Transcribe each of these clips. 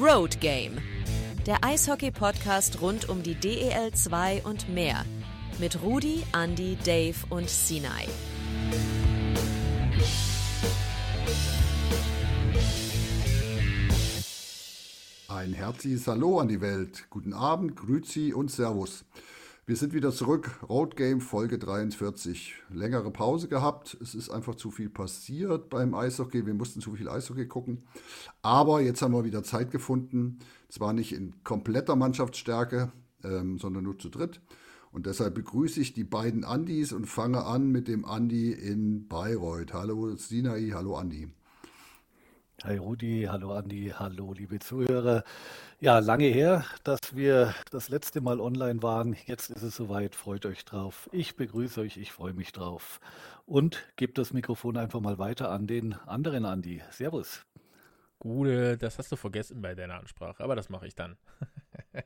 Road Game. Der Eishockey-Podcast rund um die DEL 2 und mehr. Mit Rudi, Andy, Dave und Sinai. Ein herzliches Hallo an die Welt. Guten Abend, Grüzi und Servus. Wir sind wieder zurück. Road Game Folge 43. Längere Pause gehabt. Es ist einfach zu viel passiert beim Eishockey. Wir mussten zu viel Eishockey gucken. Aber jetzt haben wir wieder Zeit gefunden. Zwar nicht in kompletter Mannschaftsstärke, ähm, sondern nur zu dritt. Und deshalb begrüße ich die beiden Andis und fange an mit dem Andi in Bayreuth. Hallo Sinai, hallo Andi. Hi Rudi, hallo Andi, hallo liebe Zuhörer. Ja, lange her, dass wir das letzte Mal online waren. Jetzt ist es soweit, freut euch drauf. Ich begrüße euch, ich freue mich drauf. Und gebe das Mikrofon einfach mal weiter an den anderen Andi. Servus. Gute, das hast du vergessen bei deiner Ansprache, aber das mache ich dann.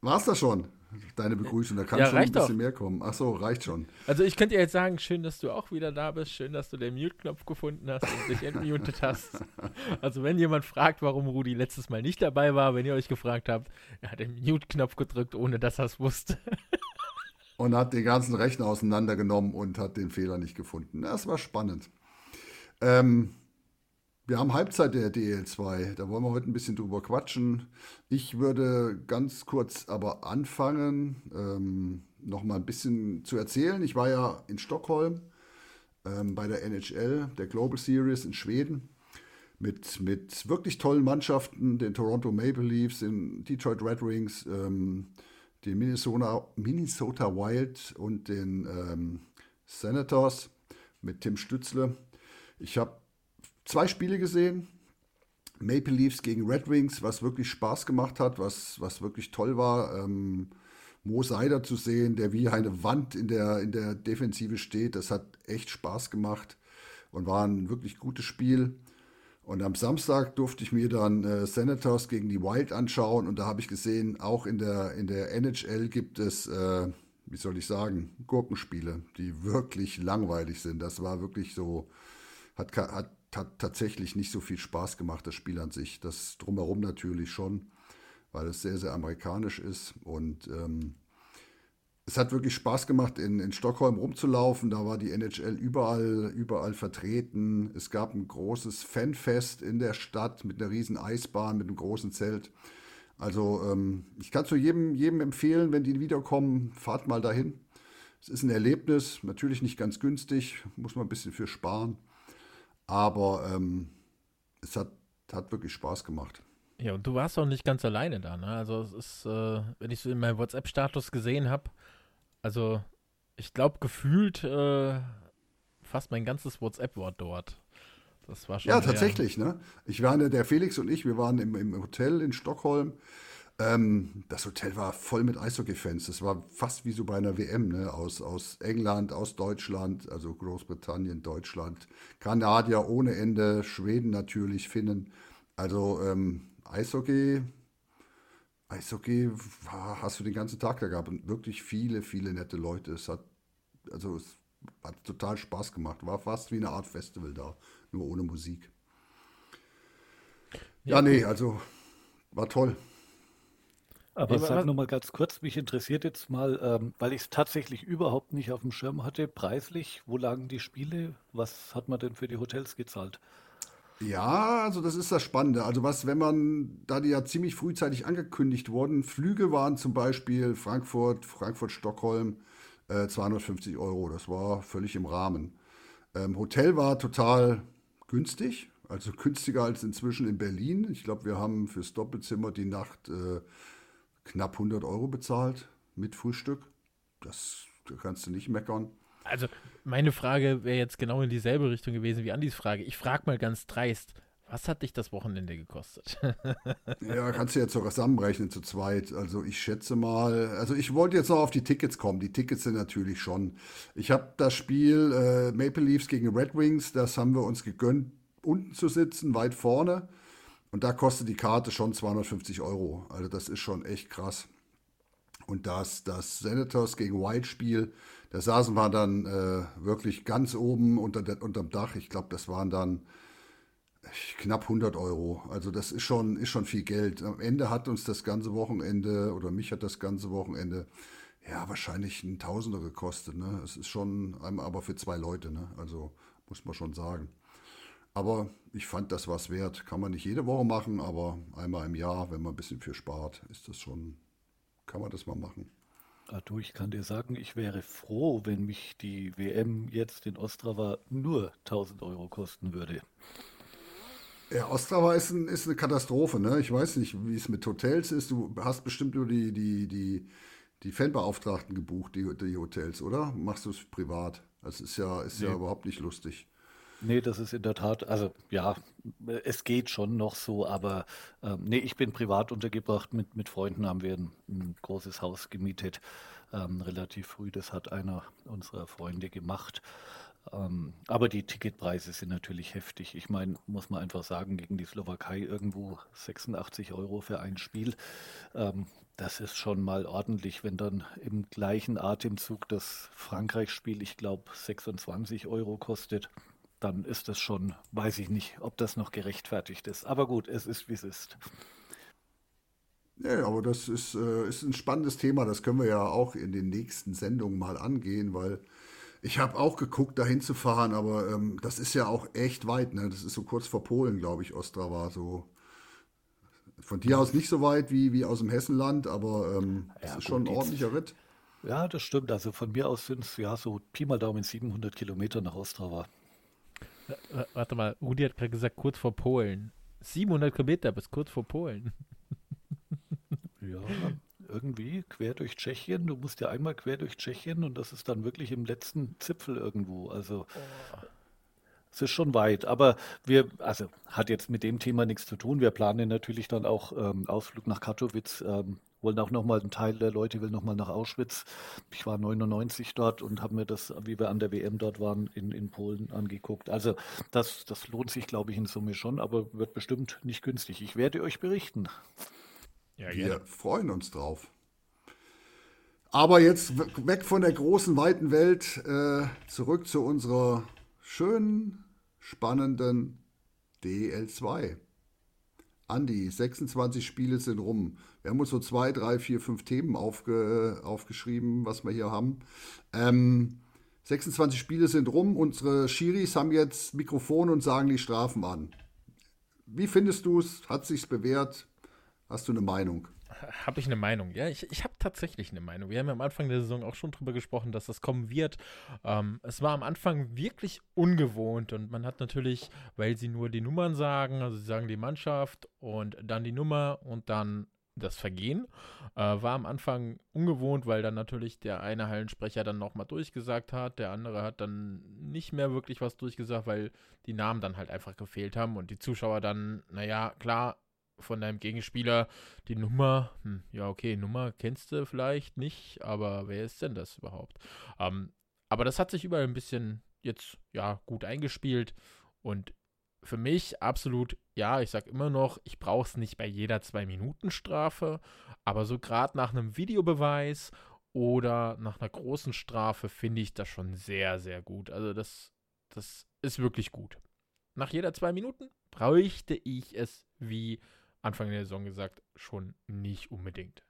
War's das schon? Deine Begrüßung, da kann ja, schon ein bisschen doch. mehr kommen. Ach so, reicht schon. Also ich könnte jetzt sagen, schön, dass du auch wieder da bist, schön, dass du den Mute-Knopf gefunden hast und dich entmutet hast. Also wenn jemand fragt, warum Rudi letztes Mal nicht dabei war, wenn ihr euch gefragt habt, er hat den Mute-Knopf gedrückt, ohne dass er es wusste. und hat den ganzen Rechner auseinandergenommen und hat den Fehler nicht gefunden. Das war spannend. Ähm, wir haben Halbzeit der DL2, da wollen wir heute ein bisschen drüber quatschen. Ich würde ganz kurz aber anfangen, ähm, noch mal ein bisschen zu erzählen. Ich war ja in Stockholm ähm, bei der NHL, der Global Series in Schweden, mit, mit wirklich tollen Mannschaften, den Toronto Maple Leafs, den Detroit Red Wings, ähm, den Minnesota, Minnesota Wild und den ähm, Senators mit Tim Stützle. Ich habe zwei Spiele gesehen. Maple Leafs gegen Red Wings, was wirklich Spaß gemacht hat, was, was wirklich toll war. Ähm, Mo Seider zu sehen, der wie eine Wand in der, in der Defensive steht, das hat echt Spaß gemacht und war ein wirklich gutes Spiel. Und am Samstag durfte ich mir dann äh, Senators gegen die Wild anschauen und da habe ich gesehen, auch in der, in der NHL gibt es, äh, wie soll ich sagen, Gurkenspiele, die wirklich langweilig sind. Das war wirklich so, hat, hat hat tatsächlich nicht so viel Spaß gemacht, das Spiel an sich. Das drumherum natürlich schon, weil es sehr, sehr amerikanisch ist. Und ähm, es hat wirklich Spaß gemacht, in, in Stockholm rumzulaufen. Da war die NHL überall, überall vertreten. Es gab ein großes Fanfest in der Stadt mit einer riesen Eisbahn, mit einem großen Zelt. Also ähm, ich kann es nur jedem, jedem empfehlen, wenn die wiederkommen, fahrt mal dahin. Es ist ein Erlebnis, natürlich nicht ganz günstig, muss man ein bisschen für sparen. Aber ähm, es hat, hat wirklich Spaß gemacht. Ja, und du warst auch nicht ganz alleine da, ne? Also es ist, äh, wenn ich so in meinem WhatsApp-Status gesehen habe, also ich glaube gefühlt äh, fast mein ganzes WhatsApp-Wort dort. Das war schon. Ja, tatsächlich, ne? Ich war der Felix und ich, wir waren im, im Hotel in Stockholm ähm, das Hotel war voll mit Eishockey-Fans. Das war fast wie so bei einer WM, ne? aus, aus England, aus Deutschland, also Großbritannien, Deutschland, Kanadier ohne Ende, Schweden natürlich, Finnen. Also ähm, Eishockey, Eishockey war, hast du den ganzen Tag da gehabt und wirklich viele, viele nette Leute. Es hat, also es hat total Spaß gemacht. War fast wie eine Art Festival da, nur ohne Musik. Ja, ja nee, also war toll. Aber sag nur mal ganz kurz, mich interessiert jetzt mal, ähm, weil ich es tatsächlich überhaupt nicht auf dem Schirm hatte, preislich, wo lagen die Spiele? Was hat man denn für die Hotels gezahlt? Ja, also das ist das Spannende. Also was, wenn man, da die ja ziemlich frühzeitig angekündigt wurden, Flüge waren zum Beispiel Frankfurt, Frankfurt, Stockholm, äh, 250 Euro. Das war völlig im Rahmen. Ähm, Hotel war total günstig, also günstiger als inzwischen in Berlin. Ich glaube, wir haben fürs Doppelzimmer die Nacht äh, knapp 100 Euro bezahlt mit Frühstück. Das da kannst du nicht meckern. Also meine Frage wäre jetzt genau in dieselbe Richtung gewesen wie Andis Frage. Ich frage mal ganz dreist, was hat dich das Wochenende gekostet? ja, kannst du jetzt sogar zusammenrechnen zu zweit. Also ich schätze mal, also ich wollte jetzt noch auf die Tickets kommen. Die Tickets sind natürlich schon. Ich habe das Spiel äh, Maple Leafs gegen Red Wings, das haben wir uns gegönnt, unten zu sitzen, weit vorne. Und da kostet die Karte schon 250 Euro. Also das ist schon echt krass. Und das, das Senators gegen White Spiel, da saßen wir dann äh, wirklich ganz oben unter der, unterm Dach. Ich glaube, das waren dann Knapp 100 Euro. Also das ist schon, ist schon viel Geld. Am Ende hat uns das ganze Wochenende oder mich hat das ganze Wochenende ja wahrscheinlich ein Tausender gekostet. Ne? Es ist schon, aber für zwei Leute. Ne? Also muss man schon sagen. Aber ich fand, das was wert. Kann man nicht jede Woche machen, aber einmal im Jahr, wenn man ein bisschen für spart, ist das schon, kann man das mal machen. Ah, du, ich kann dir sagen, ich wäre froh, wenn mich die WM jetzt in Ostrava nur 1000 Euro kosten würde. Ja, Ostrava ist, ein, ist eine Katastrophe. Ne? Ich weiß nicht, wie es mit Hotels ist. Du hast bestimmt nur die, die, die, die Fanbeauftragten gebucht, die, die Hotels, oder? Machst du es privat? Das ist ja, ist nee. ja überhaupt nicht lustig. Nee, das ist in der Tat, also ja, es geht schon noch so, aber ähm, nee, ich bin privat untergebracht. Mit, mit Freunden haben wir ein, ein großes Haus gemietet, ähm, relativ früh. Das hat einer unserer Freunde gemacht. Ähm, aber die Ticketpreise sind natürlich heftig. Ich meine, muss man einfach sagen, gegen die Slowakei irgendwo 86 Euro für ein Spiel. Ähm, das ist schon mal ordentlich, wenn dann im gleichen Atemzug das Frankreich-Spiel, ich glaube, 26 Euro kostet dann ist das schon, weiß ich nicht, ob das noch gerechtfertigt ist. Aber gut, es ist, wie es ist. Ja, aber das ist, äh, ist ein spannendes Thema. Das können wir ja auch in den nächsten Sendungen mal angehen, weil ich habe auch geguckt, dahin zu fahren, aber ähm, das ist ja auch echt weit. Ne? Das ist so kurz vor Polen, glaube ich, Ostrava. So. Von dir aus nicht so weit wie, wie aus dem Hessenland, aber ähm, ja, ist gut, schon ein ordentlicher Ritt. Ja, das stimmt. Also von mir aus sind es ja so Pi mal Daumen 700 Kilometer nach Ostrava. Warte mal, Rudi hat gerade gesagt, kurz vor Polen. 700 Kilometer bis kurz vor Polen. Ja, irgendwie quer durch Tschechien. Du musst ja einmal quer durch Tschechien und das ist dann wirklich im letzten Zipfel irgendwo. Also oh. es ist schon weit. Aber wir, also hat jetzt mit dem Thema nichts zu tun. Wir planen natürlich dann auch ähm, Ausflug nach Katowice ähm, wollen auch nochmal, ein Teil der Leute will nochmal nach Auschwitz. Ich war 99 dort und habe mir das, wie wir an der WM dort waren, in, in Polen angeguckt. Also das, das lohnt sich, glaube ich, in Summe schon, aber wird bestimmt nicht günstig. Ich werde euch berichten. Ja, wir freuen uns drauf. Aber jetzt weg von der großen, weiten Welt, äh, zurück zu unserer schönen, spannenden DL2. Andi, 26 Spiele sind rum. Wir haben uns so zwei, drei, vier, fünf Themen aufge, aufgeschrieben, was wir hier haben. Ähm, 26 Spiele sind rum. Unsere Schiris haben jetzt Mikrofon und sagen die Strafen an. Wie findest du es? Hat sich's bewährt? Hast du eine Meinung? Habe ich eine Meinung? Ja, ich, ich habe tatsächlich eine Meinung. Wir haben ja am Anfang der Saison auch schon drüber gesprochen, dass das kommen wird. Ähm, es war am Anfang wirklich ungewohnt und man hat natürlich, weil sie nur die Nummern sagen, also sie sagen die Mannschaft und dann die Nummer und dann das Vergehen. Äh, war am Anfang ungewohnt, weil dann natürlich der eine Hallensprecher dann nochmal durchgesagt hat, der andere hat dann nicht mehr wirklich was durchgesagt, weil die Namen dann halt einfach gefehlt haben und die Zuschauer dann, naja, klar, von deinem Gegenspieler die Nummer, hm, ja, okay, Nummer kennst du vielleicht nicht, aber wer ist denn das überhaupt? Ähm, aber das hat sich überall ein bisschen jetzt, ja, gut eingespielt und für mich absolut, ja, ich sag immer noch, ich brauche es nicht bei jeder Zwei-Minuten-Strafe, aber so gerade nach einem Videobeweis oder nach einer großen Strafe finde ich das schon sehr, sehr gut. Also das, das ist wirklich gut. Nach jeder zwei Minuten bräuchte ich es wie Anfang der Saison gesagt, schon nicht unbedingt.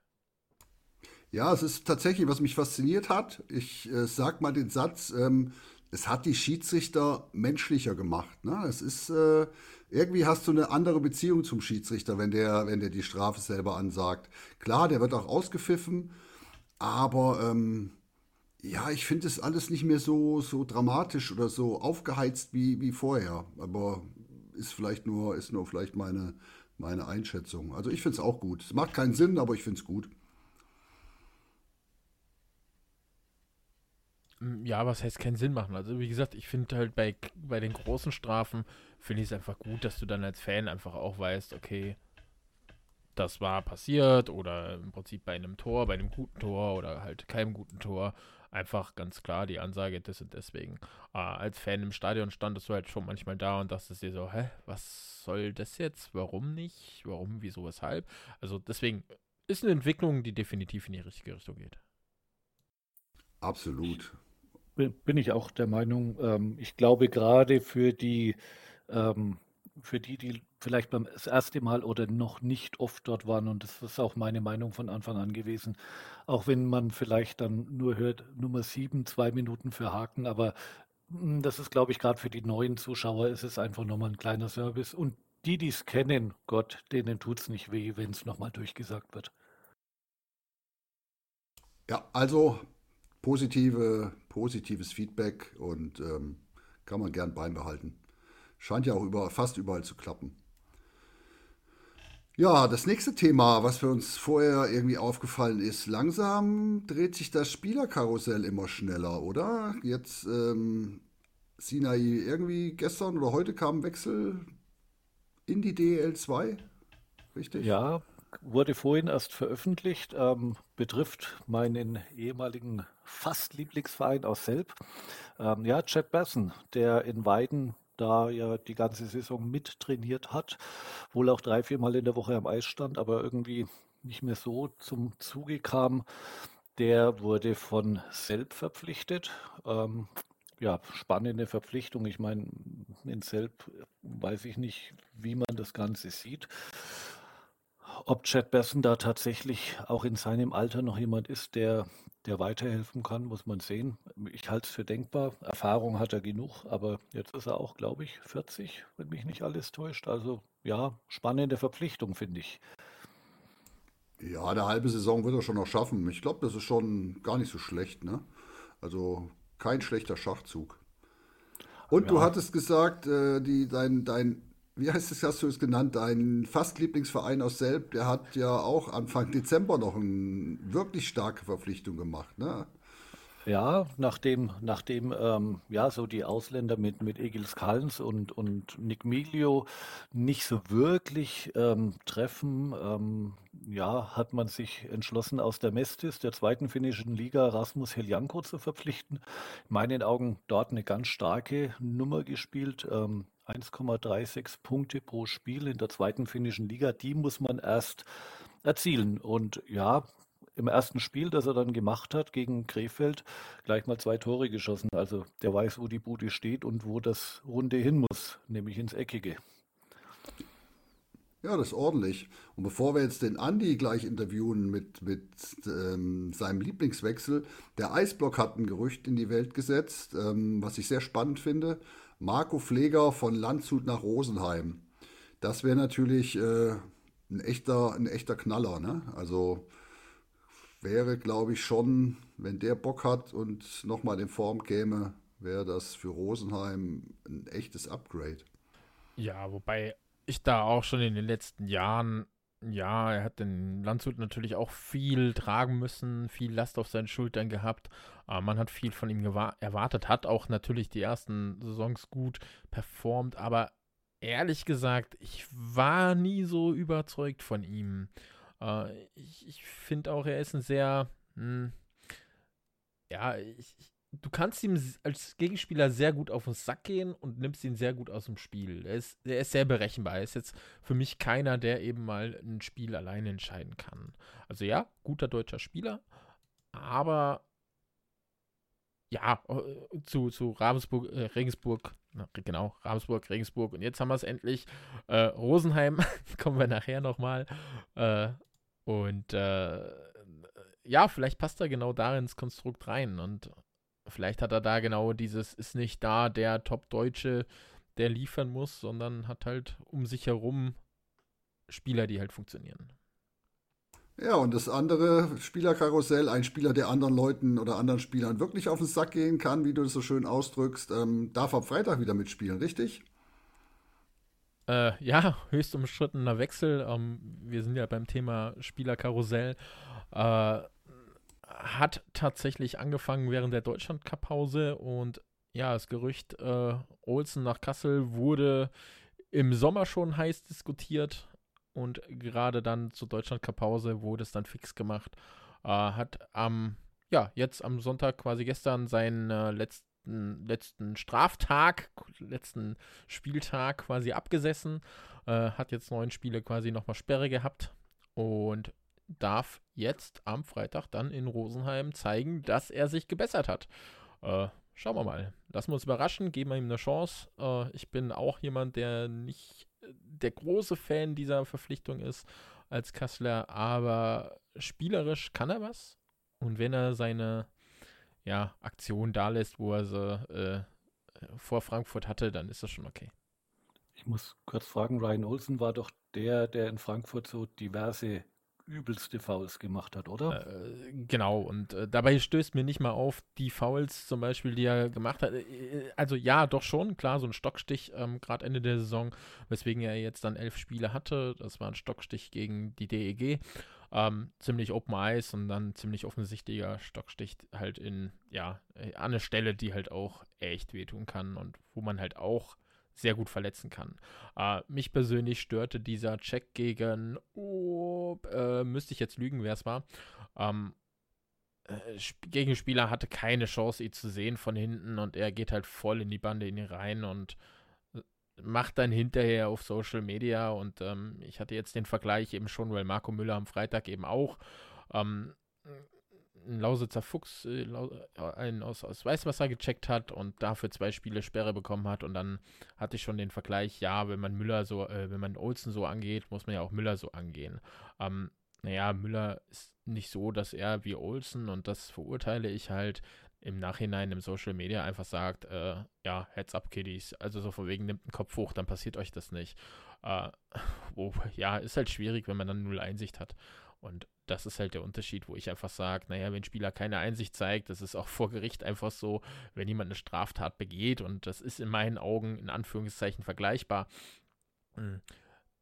Ja, es ist tatsächlich, was mich fasziniert hat. Ich äh, sag mal den Satz, ähm, es hat die Schiedsrichter menschlicher gemacht. Ne? Es ist, äh, irgendwie hast du eine andere Beziehung zum Schiedsrichter, wenn der, wenn der die Strafe selber ansagt. Klar, der wird auch ausgepfiffen, aber ähm, ja, ich finde es alles nicht mehr so, so dramatisch oder so aufgeheizt wie, wie vorher. Aber ist vielleicht nur, ist nur vielleicht meine, meine Einschätzung. Also ich finde es auch gut. Es macht keinen Sinn, aber ich finde es gut. Mm, ja, was heißt keinen Sinn machen? Also wie gesagt, ich finde halt bei, bei den großen Strafen, finde ich es einfach gut, dass du dann als Fan einfach auch weißt, okay, das war passiert oder im Prinzip bei einem Tor, bei einem guten Tor oder halt keinem guten Tor einfach ganz klar die Ansage, das und deswegen. Äh, als Fan im Stadion standest du halt schon manchmal da und dachtest dir so, hä, was soll das jetzt? Warum nicht? Warum, wieso, weshalb? Also deswegen ist eine Entwicklung, die definitiv in die richtige Richtung geht. Absolut. Bin ich auch der Meinung. Ähm, ich glaube, gerade für die ähm, für die, die vielleicht beim das erste Mal oder noch nicht oft dort waren, und das ist auch meine Meinung von Anfang an gewesen, auch wenn man vielleicht dann nur hört, Nummer sieben, zwei Minuten für Haken, aber hm, das ist, glaube ich, gerade für die neuen Zuschauer ist es einfach nochmal ein kleiner Service. Und die, die es kennen, Gott, denen tut es nicht weh, wenn es nochmal durchgesagt wird. Ja, also positive, positives Feedback und ähm, kann man gern beibehalten. Scheint ja auch über, fast überall zu klappen. Ja, das nächste Thema, was für uns vorher irgendwie aufgefallen ist, langsam dreht sich das Spielerkarussell immer schneller, oder? Jetzt, ähm, Sinai, irgendwie gestern oder heute kam ein Wechsel in die DL2, richtig? Ja, wurde vorhin erst veröffentlicht, ähm, betrifft meinen ehemaligen fast Lieblingsverein aus Selb. Ähm, ja, Chad Besson, der in Weiden da ja die ganze Saison mittrainiert hat, wohl auch drei, viermal in der Woche am Eis stand, aber irgendwie nicht mehr so zum Zuge kam. Der wurde von Selb verpflichtet. Ähm, ja, spannende Verpflichtung. Ich meine, in Selb weiß ich nicht, wie man das Ganze sieht. Ob Chad Besson da tatsächlich auch in seinem Alter noch jemand ist, der, der weiterhelfen kann, muss man sehen. Ich halte es für denkbar. Erfahrung hat er genug, aber jetzt ist er auch, glaube ich, 40, wenn mich nicht alles täuscht. Also ja, spannende Verpflichtung, finde ich. Ja, eine halbe Saison wird er schon noch schaffen. Ich glaube, das ist schon gar nicht so schlecht. Ne? Also kein schlechter Schachzug. Und ja. du hattest gesagt, äh, die, dein, dein wie heißt es, hast du es genannt, dein fast Lieblingsverein aus Selb, der hat ja auch Anfang Dezember noch eine wirklich starke Verpflichtung gemacht, ne? Ja, nachdem, nachdem ähm, ja so die Ausländer mit, mit Egil Skalns und, und Nick Miglio nicht so wirklich ähm, treffen, ähm, ja, hat man sich entschlossen, aus der Mestis, der zweiten finnischen Liga, Rasmus Heljanko zu verpflichten. In meinen Augen dort eine ganz starke Nummer gespielt. Ähm, 1,36 Punkte pro Spiel in der zweiten finnischen Liga, die muss man erst erzielen. Und ja, im ersten Spiel, das er dann gemacht hat gegen Krefeld, gleich mal zwei Tore geschossen. Also der weiß, wo die Bude steht und wo das Runde hin muss, nämlich ins Eckige. Ja, das ist ordentlich. Und bevor wir jetzt den Andi gleich interviewen mit, mit ähm, seinem Lieblingswechsel, der Eisblock hat ein Gerücht in die Welt gesetzt, ähm, was ich sehr spannend finde. Marco Pfleger von Landshut nach Rosenheim. Das wäre natürlich äh, ein, echter, ein echter Knaller. Ne? Also wäre, glaube ich, schon, wenn der Bock hat und nochmal in Form käme, wäre das für Rosenheim ein echtes Upgrade. Ja, wobei ich da auch schon in den letzten Jahren, ja, er hat den Landshut natürlich auch viel tragen müssen, viel Last auf seinen Schultern gehabt. Aber man hat viel von ihm erwartet, hat auch natürlich die ersten Saisons gut performt, aber ehrlich gesagt, ich war nie so überzeugt von ihm. Äh, ich ich finde auch, er ist ein sehr, mh, hm, ja, ich, du kannst ihm als Gegenspieler sehr gut auf den Sack gehen und nimmst ihn sehr gut aus dem Spiel. Er ist, er ist sehr berechenbar. Er ist jetzt für mich keiner, der eben mal ein Spiel alleine entscheiden kann. Also ja, guter deutscher Spieler, aber ja, äh, zu, zu Ravensburg, äh, Regensburg, na, genau, Ravensburg, Regensburg und jetzt haben wir es endlich. Äh, Rosenheim, kommen wir nachher nochmal. Äh, und äh, ja, vielleicht passt er genau da ins Konstrukt rein und vielleicht hat er da genau dieses, ist nicht da der Top-Deutsche, der liefern muss, sondern hat halt um sich herum Spieler, die halt funktionieren. Ja, und das andere Spielerkarussell, ein Spieler, der anderen Leuten oder anderen Spielern wirklich auf den Sack gehen kann, wie du es so schön ausdrückst, ähm, darf ab Freitag wieder mitspielen, richtig? Äh, ja, höchst umstrittener Wechsel. Ähm, wir sind ja beim Thema Spielerkarussell. Äh, hat tatsächlich angefangen während der Deutschland-Cup-Pause und ja, das Gerücht äh, Olsen nach Kassel wurde im Sommer schon heiß diskutiert und gerade dann zur Deutschland-Cup-Pause wurde es dann fix gemacht. Äh, hat am, ja, jetzt am Sonntag quasi gestern seinen äh, letzten, letzten Straftag, letzten Spieltag quasi abgesessen. Äh, hat jetzt neun Spiele quasi nochmal Sperre gehabt und darf jetzt am Freitag dann in Rosenheim zeigen, dass er sich gebessert hat. Äh, schauen wir mal. Lassen wir uns überraschen, geben wir ihm eine Chance. Äh, ich bin auch jemand, der nicht der große Fan dieser Verpflichtung ist als Kassler, aber spielerisch kann er was. Und wenn er seine ja, Aktion da lässt, wo er sie äh, vor Frankfurt hatte, dann ist das schon okay. Ich muss kurz fragen, Ryan Olsen war doch der, der in Frankfurt so diverse übelste Fouls gemacht hat, oder? Äh, genau, und äh, dabei stößt mir nicht mal auf die Fouls zum Beispiel, die er gemacht hat. Äh, also ja, doch schon, klar, so ein Stockstich, ähm, gerade Ende der Saison, weswegen er jetzt dann elf Spiele hatte. Das war ein Stockstich gegen die DEG. Ähm, ziemlich Open Eyes und dann ziemlich offensichtlicher Stockstich halt in, ja, an eine Stelle, die halt auch echt wehtun kann und wo man halt auch sehr gut verletzen kann. Äh, mich persönlich störte dieser Check gegen, oh, äh, müsste ich jetzt lügen, wer es war. Ähm, äh, Gegenspieler hatte keine Chance, ihn zu sehen von hinten und er geht halt voll in die Bande in ihn rein und äh, macht dann hinterher auf Social Media und ähm, ich hatte jetzt den Vergleich eben schon, weil Marco Müller am Freitag eben auch ähm, ein Lausitzer Fuchs äh, äh, einen aus, aus Weißwasser gecheckt hat und dafür zwei Spiele Sperre bekommen hat. Und dann hatte ich schon den Vergleich, ja, wenn man Müller so, äh, wenn man Olsen so angeht, muss man ja auch Müller so angehen. Ähm, naja, Müller ist nicht so, dass er wie Olsen, und das verurteile ich halt, im Nachhinein im Social Media einfach sagt, äh, ja, Heads up, Kiddies. Also so von wegen, nimmt einen Kopf hoch, dann passiert euch das nicht. Äh, oh, ja, ist halt schwierig, wenn man dann null Einsicht hat. Und das ist halt der Unterschied, wo ich einfach sage, naja, wenn ein Spieler keine Einsicht zeigt, das ist auch vor Gericht einfach so, wenn jemand eine Straftat begeht und das ist in meinen Augen in Anführungszeichen vergleichbar hm,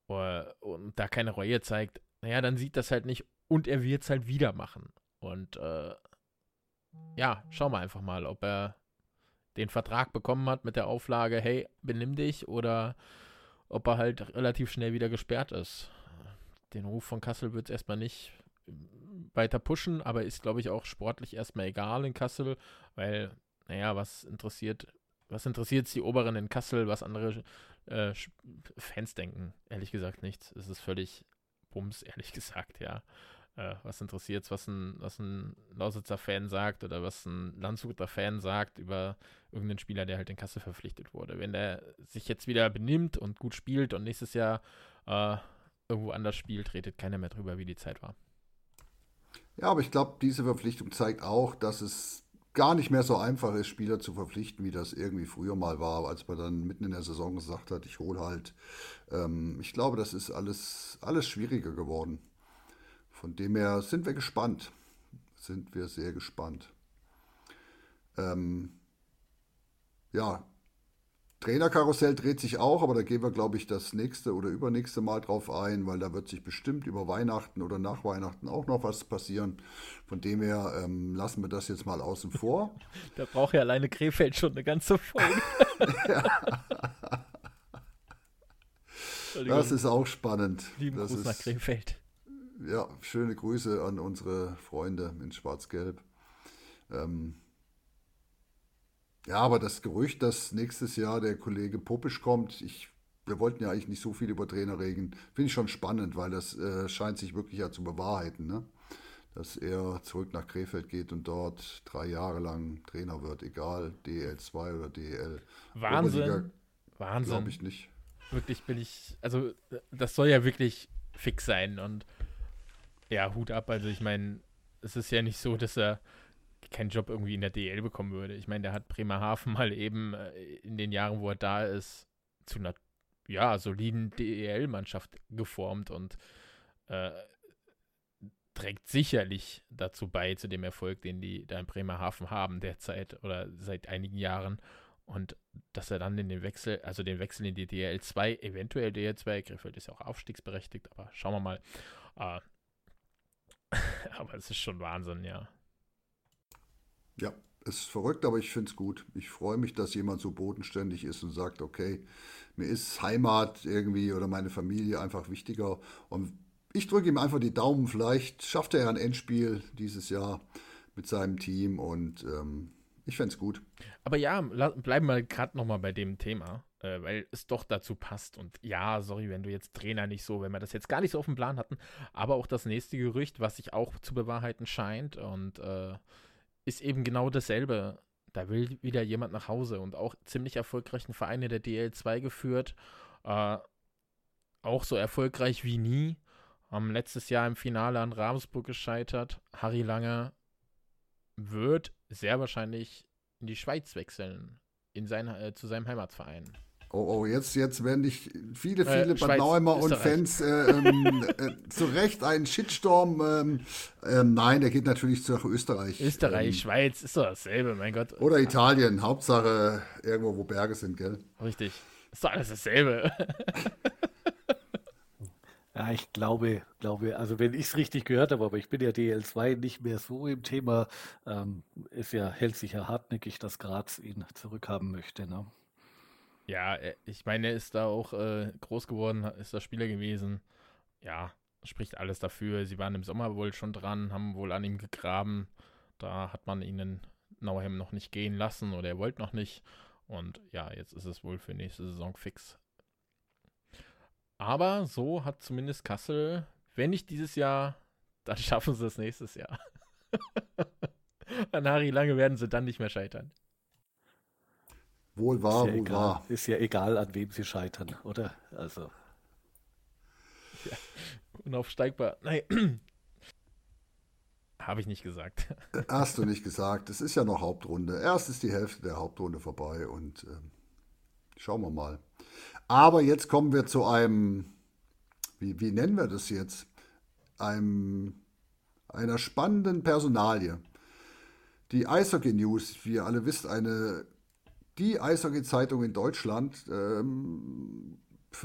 und da keine Reue zeigt, naja, dann sieht das halt nicht und er wird es halt wieder machen. Und äh, ja, schauen wir einfach mal, ob er den Vertrag bekommen hat mit der Auflage, hey, benimm dich oder ob er halt relativ schnell wieder gesperrt ist den Ruf von Kassel wird es erstmal nicht weiter pushen, aber ist, glaube ich, auch sportlich erstmal egal in Kassel, weil, naja, was interessiert, was interessiert die Oberen in Kassel, was andere äh, Fans denken? Ehrlich gesagt nichts. Es ist völlig Bums, ehrlich gesagt, ja. Äh, was interessiert es, was ein, was ein Lausitzer Fan sagt oder was ein Landshuter Fan sagt über irgendeinen Spieler, der halt in Kassel verpflichtet wurde. Wenn der sich jetzt wieder benimmt und gut spielt und nächstes Jahr äh, irgendwo anders spielt, redet keiner mehr drüber, wie die Zeit war. Ja, aber ich glaube, diese Verpflichtung zeigt auch, dass es gar nicht mehr so einfach ist, Spieler zu verpflichten, wie das irgendwie früher mal war, als man dann mitten in der Saison gesagt hat, ich hole halt. Ähm, ich glaube, das ist alles, alles schwieriger geworden. Von dem her sind wir gespannt. Sind wir sehr gespannt. Ähm, ja, Trainerkarussell dreht sich auch, aber da gehen wir, glaube ich, das nächste oder übernächste Mal drauf ein, weil da wird sich bestimmt über Weihnachten oder nach Weihnachten auch noch was passieren. Von dem her ähm, lassen wir das jetzt mal außen vor. da braucht ja alleine Krefeld schon eine ganze Folge. das ist auch spannend. Lieben das Gruß ist, nach Krefeld. Ja, schöne Grüße an unsere Freunde in Schwarz-Gelb. Ähm, ja, aber das Gerücht, dass nächstes Jahr der Kollege Popisch kommt, ich, wir wollten ja eigentlich nicht so viel über Trainer reden, finde ich schon spannend, weil das äh, scheint sich wirklich ja zu bewahrheiten, ne? dass er zurück nach Krefeld geht und dort drei Jahre lang Trainer wird, egal DL2 oder DL. Wahnsinn. Oberliga, Wahnsinn. Glaube ich nicht. Wirklich bin ich, also das soll ja wirklich fix sein und ja, Hut ab. Also ich meine, es ist ja nicht so, dass er keinen Job irgendwie in der DL bekommen würde. Ich meine, der hat Bremerhaven mal eben äh, in den Jahren, wo er da ist, zu einer ja, soliden DEL-Mannschaft geformt und äh, trägt sicherlich dazu bei, zu dem Erfolg, den die da in Bremerhaven haben derzeit oder seit einigen Jahren. Und dass er dann in den Wechsel, also den Wechsel in die DL 2, eventuell DL 2, Griffeld ist ja auch aufstiegsberechtigt, aber schauen wir mal. Äh, aber es ist schon Wahnsinn, ja. Ja, es ist verrückt, aber ich finde es gut. Ich freue mich, dass jemand so bodenständig ist und sagt, okay, mir ist Heimat irgendwie oder meine Familie einfach wichtiger. Und ich drücke ihm einfach die Daumen. Vielleicht schafft er ein Endspiel dieses Jahr mit seinem Team und ähm, ich fände es gut. Aber ja, bleiben wir gerade nochmal bei dem Thema, äh, weil es doch dazu passt. Und ja, sorry, wenn du jetzt Trainer nicht so, wenn wir das jetzt gar nicht so auf dem Plan hatten, aber auch das nächste Gerücht, was sich auch zu bewahrheiten scheint und äh, ist eben genau dasselbe. da will wieder jemand nach Hause und auch ziemlich erfolgreichen Vereine der DL2 geführt. Äh, auch so erfolgreich wie nie. Ähm, letztes Jahr im Finale an Ravensburg gescheitert. Harry Lange wird sehr wahrscheinlich in die Schweiz wechseln, in sein, äh, zu seinem Heimatverein. Oh, oh, jetzt, jetzt werden dich viele, äh, viele äh, Bad und Fans äh, ähm, äh, zu Recht einen Shitstorm. Ähm, ähm, nein, der geht natürlich nach Österreich. Österreich, ähm, Schweiz, ist doch dasselbe, mein Gott. Oder Italien, Hauptsache irgendwo, wo Berge sind, gell? Richtig. Ist doch alles dasselbe. Ja, ich glaube, glaube, also wenn ich es richtig gehört habe, aber ich bin ja DL2 nicht mehr so im Thema, ähm, ist ja, hält sich ja hartnäckig, dass Graz ihn zurückhaben möchte. Ne? Ja, äh, ich meine, er ist da auch äh, groß geworden, ist da Spieler gewesen. Ja, spricht alles dafür. Sie waren im Sommer wohl schon dran, haben wohl an ihm gegraben. Da hat man ihn in Nauheim noch nicht gehen lassen oder er wollte noch nicht. Und ja, jetzt ist es wohl für nächste Saison fix. Aber so hat zumindest Kassel, wenn nicht dieses Jahr, dann schaffen sie es nächstes Jahr. An Harry Lange werden sie dann nicht mehr scheitern. Wohl wahr, wohl egal. wahr. Ist ja egal, an wem sie scheitern, oder? Also. Ja, unaufsteigbar. Nein. Habe ich nicht gesagt. Hast du nicht gesagt. Es ist ja noch Hauptrunde. Erst ist die Hälfte der Hauptrunde vorbei und ähm, schauen wir mal. Aber jetzt kommen wir zu einem, wie, wie nennen wir das jetzt? Einem, einer spannenden Personalie. Die Eishockey News, wie ihr alle wisst, eine, die Eishockey-Zeitung in Deutschland, ähm,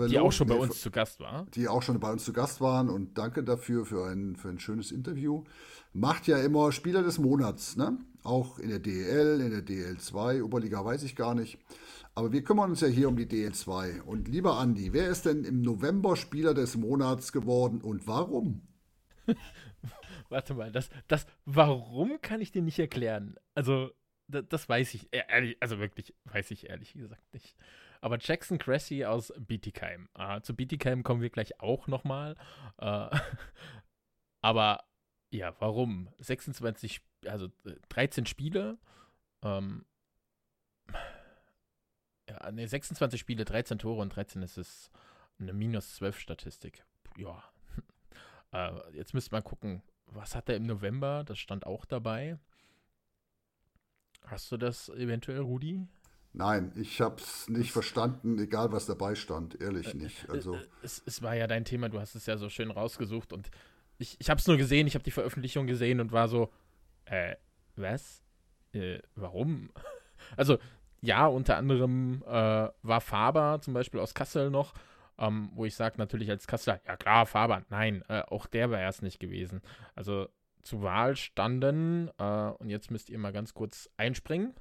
die auch schon bei uns zu Gast war. Die auch schon bei uns zu Gast waren und danke dafür für ein, für ein schönes Interview. Macht ja immer Spieler des Monats, ne? Auch in der DL, in der DL2, Oberliga weiß ich gar nicht. Aber wir kümmern uns ja hier um die DL2. Und lieber Andi, wer ist denn im November Spieler des Monats geworden und warum? Warte mal, das, das Warum kann ich dir nicht erklären. Also, das, weiß ich, ehrlich, also wirklich, weiß ich ehrlich gesagt nicht. Aber Jackson Cressy aus Bietigheim. Äh, zu Bietigheim kommen wir gleich auch nochmal. Äh, aber ja, warum? 26, also 13 Spiele. Ähm, ja, ne, 26 Spiele, 13 Tore und 13 ist es eine minus 12 Statistik. Ja. äh, jetzt müsste man gucken, was hat er im November? Das stand auch dabei. Hast du das eventuell, Rudi? Nein, ich habe es nicht verstanden, egal was dabei stand, ehrlich äh, nicht. Äh, also es, es, war ja dein Thema, du hast es ja so schön rausgesucht und ich, ich habe es nur gesehen, ich habe die Veröffentlichung gesehen und war so, äh, was? Äh, warum? Also ja, unter anderem äh, war Faber zum Beispiel aus Kassel noch, ähm, wo ich sage natürlich als Kasseler, ja klar, Faber, nein, äh, auch der war erst nicht gewesen. Also zur Wahl standen, äh, und jetzt müsst ihr mal ganz kurz einspringen,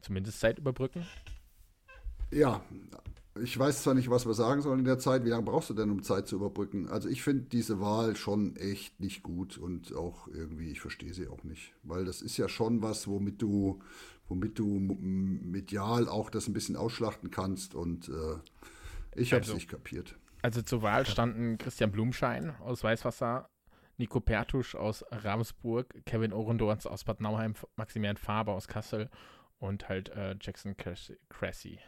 zumindest Zeit überbrücken. Ja, ich weiß zwar nicht, was wir sagen sollen in der Zeit. Wie lange brauchst du denn, um Zeit zu überbrücken? Also ich finde diese Wahl schon echt nicht gut und auch irgendwie, ich verstehe sie auch nicht. Weil das ist ja schon was, womit du, womit du medial auch das ein bisschen ausschlachten kannst und äh, ich habe es also, nicht kapiert. Also zur Wahl standen Christian Blumschein aus Weißwasser, Nico Pertusch aus Ravensburg, Kevin Ohrendorns aus Bad Nauheim, Maximilian Faber aus Kassel und halt äh, Jackson Cressy.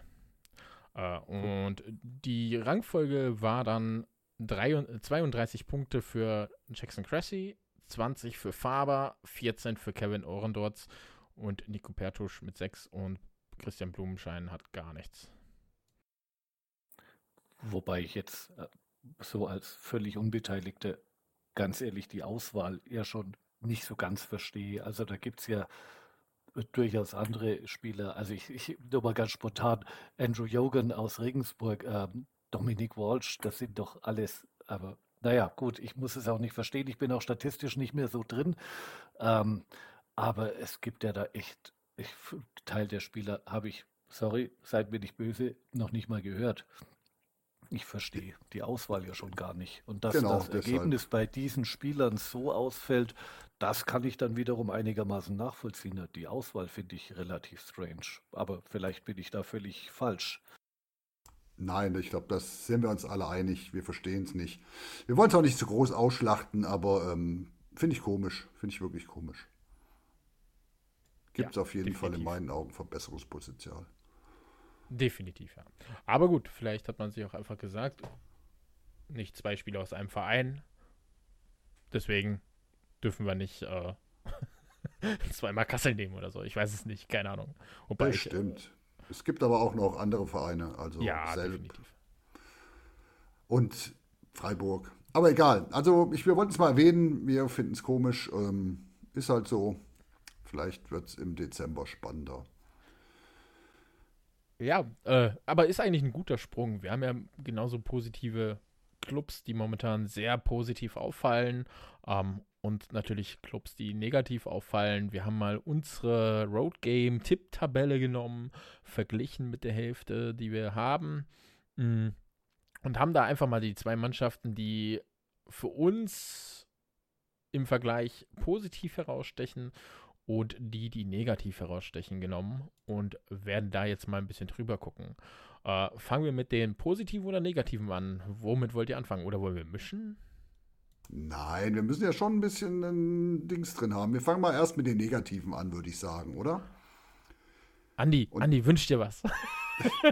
Äh, und die Rangfolge war dann 3, 32 Punkte für Jackson Cressy, 20 für Faber, 14 für Kevin Ohrendorz und Nico Pertusch mit 6 und Christian Blumenschein hat gar nichts. Wobei ich jetzt äh, so als völlig Unbeteiligte ganz ehrlich die Auswahl ja schon nicht so ganz verstehe. Also da gibt es ja durchaus andere Spieler. Also ich, ich nur mal ganz spontan, Andrew Jogan aus Regensburg, ähm, Dominik Walsh, das sind doch alles, aber naja, gut, ich muss es auch nicht verstehen. Ich bin auch statistisch nicht mehr so drin. Ähm, aber es gibt ja da echt, ich, Teil der Spieler habe ich, sorry, seid mir nicht böse, noch nicht mal gehört. Ich verstehe die Auswahl ja schon gar nicht. Und dass genau, das deshalb. Ergebnis bei diesen Spielern so ausfällt, das kann ich dann wiederum einigermaßen nachvollziehen. Die Auswahl finde ich relativ strange. Aber vielleicht bin ich da völlig falsch. Nein, ich glaube, das sind wir uns alle einig. Wir verstehen es nicht. Wir wollen es auch nicht zu groß ausschlachten, aber ähm, finde ich komisch. Finde ich wirklich komisch. gibt es ja, auf jeden definitiv. Fall in meinen Augen Verbesserungspotenzial. Definitiv, ja. Aber gut, vielleicht hat man sich auch einfach gesagt, nicht zwei Spieler aus einem Verein. Deswegen dürfen wir nicht äh, zweimal Kassel nehmen oder so. Ich weiß es nicht, keine Ahnung. Wobei das stimmt. Ich, äh, es gibt aber auch noch andere Vereine, also ja, Selb definitiv. und Freiburg. Aber egal. Also ich, wir wollten es mal erwähnen. Wir finden es komisch. Ähm, ist halt so. Vielleicht wird es im Dezember spannender. Ja, äh, aber ist eigentlich ein guter Sprung. Wir haben ja genauso positive Clubs, die momentan sehr positiv auffallen ähm, und natürlich Clubs, die negativ auffallen. Wir haben mal unsere Road Game Tipp-Tabelle genommen, verglichen mit der Hälfte, die wir haben mm, und haben da einfach mal die zwei Mannschaften, die für uns im Vergleich positiv herausstechen und die, die negativ herausstechen, genommen und werden da jetzt mal ein bisschen drüber gucken. Äh, fangen wir mit den positiven oder negativen an. Womit wollt ihr anfangen? Oder wollen wir mischen? Nein, wir müssen ja schon ein bisschen ein Dings drin haben. Wir fangen mal erst mit den negativen an, würde ich sagen, oder? Andi, und Andi, wünsch dir was.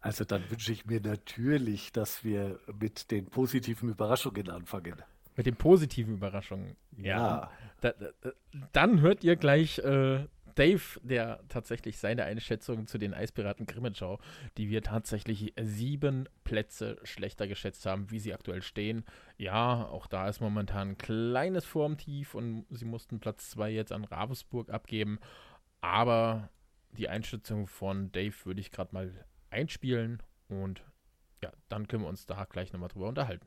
also dann wünsche ich mir natürlich, dass wir mit den positiven Überraschungen anfangen. Mit den positiven Überraschungen. Ja. ja. Da, da, dann hört ihr gleich äh, Dave, der tatsächlich seine Einschätzung zu den Eispiraten Grimmenschau, die wir tatsächlich sieben Plätze schlechter geschätzt haben, wie sie aktuell stehen. Ja, auch da ist momentan ein kleines Formtief und sie mussten Platz zwei jetzt an Ravensburg abgeben. Aber die Einschätzung von Dave würde ich gerade mal einspielen und ja, dann können wir uns da gleich nochmal drüber unterhalten.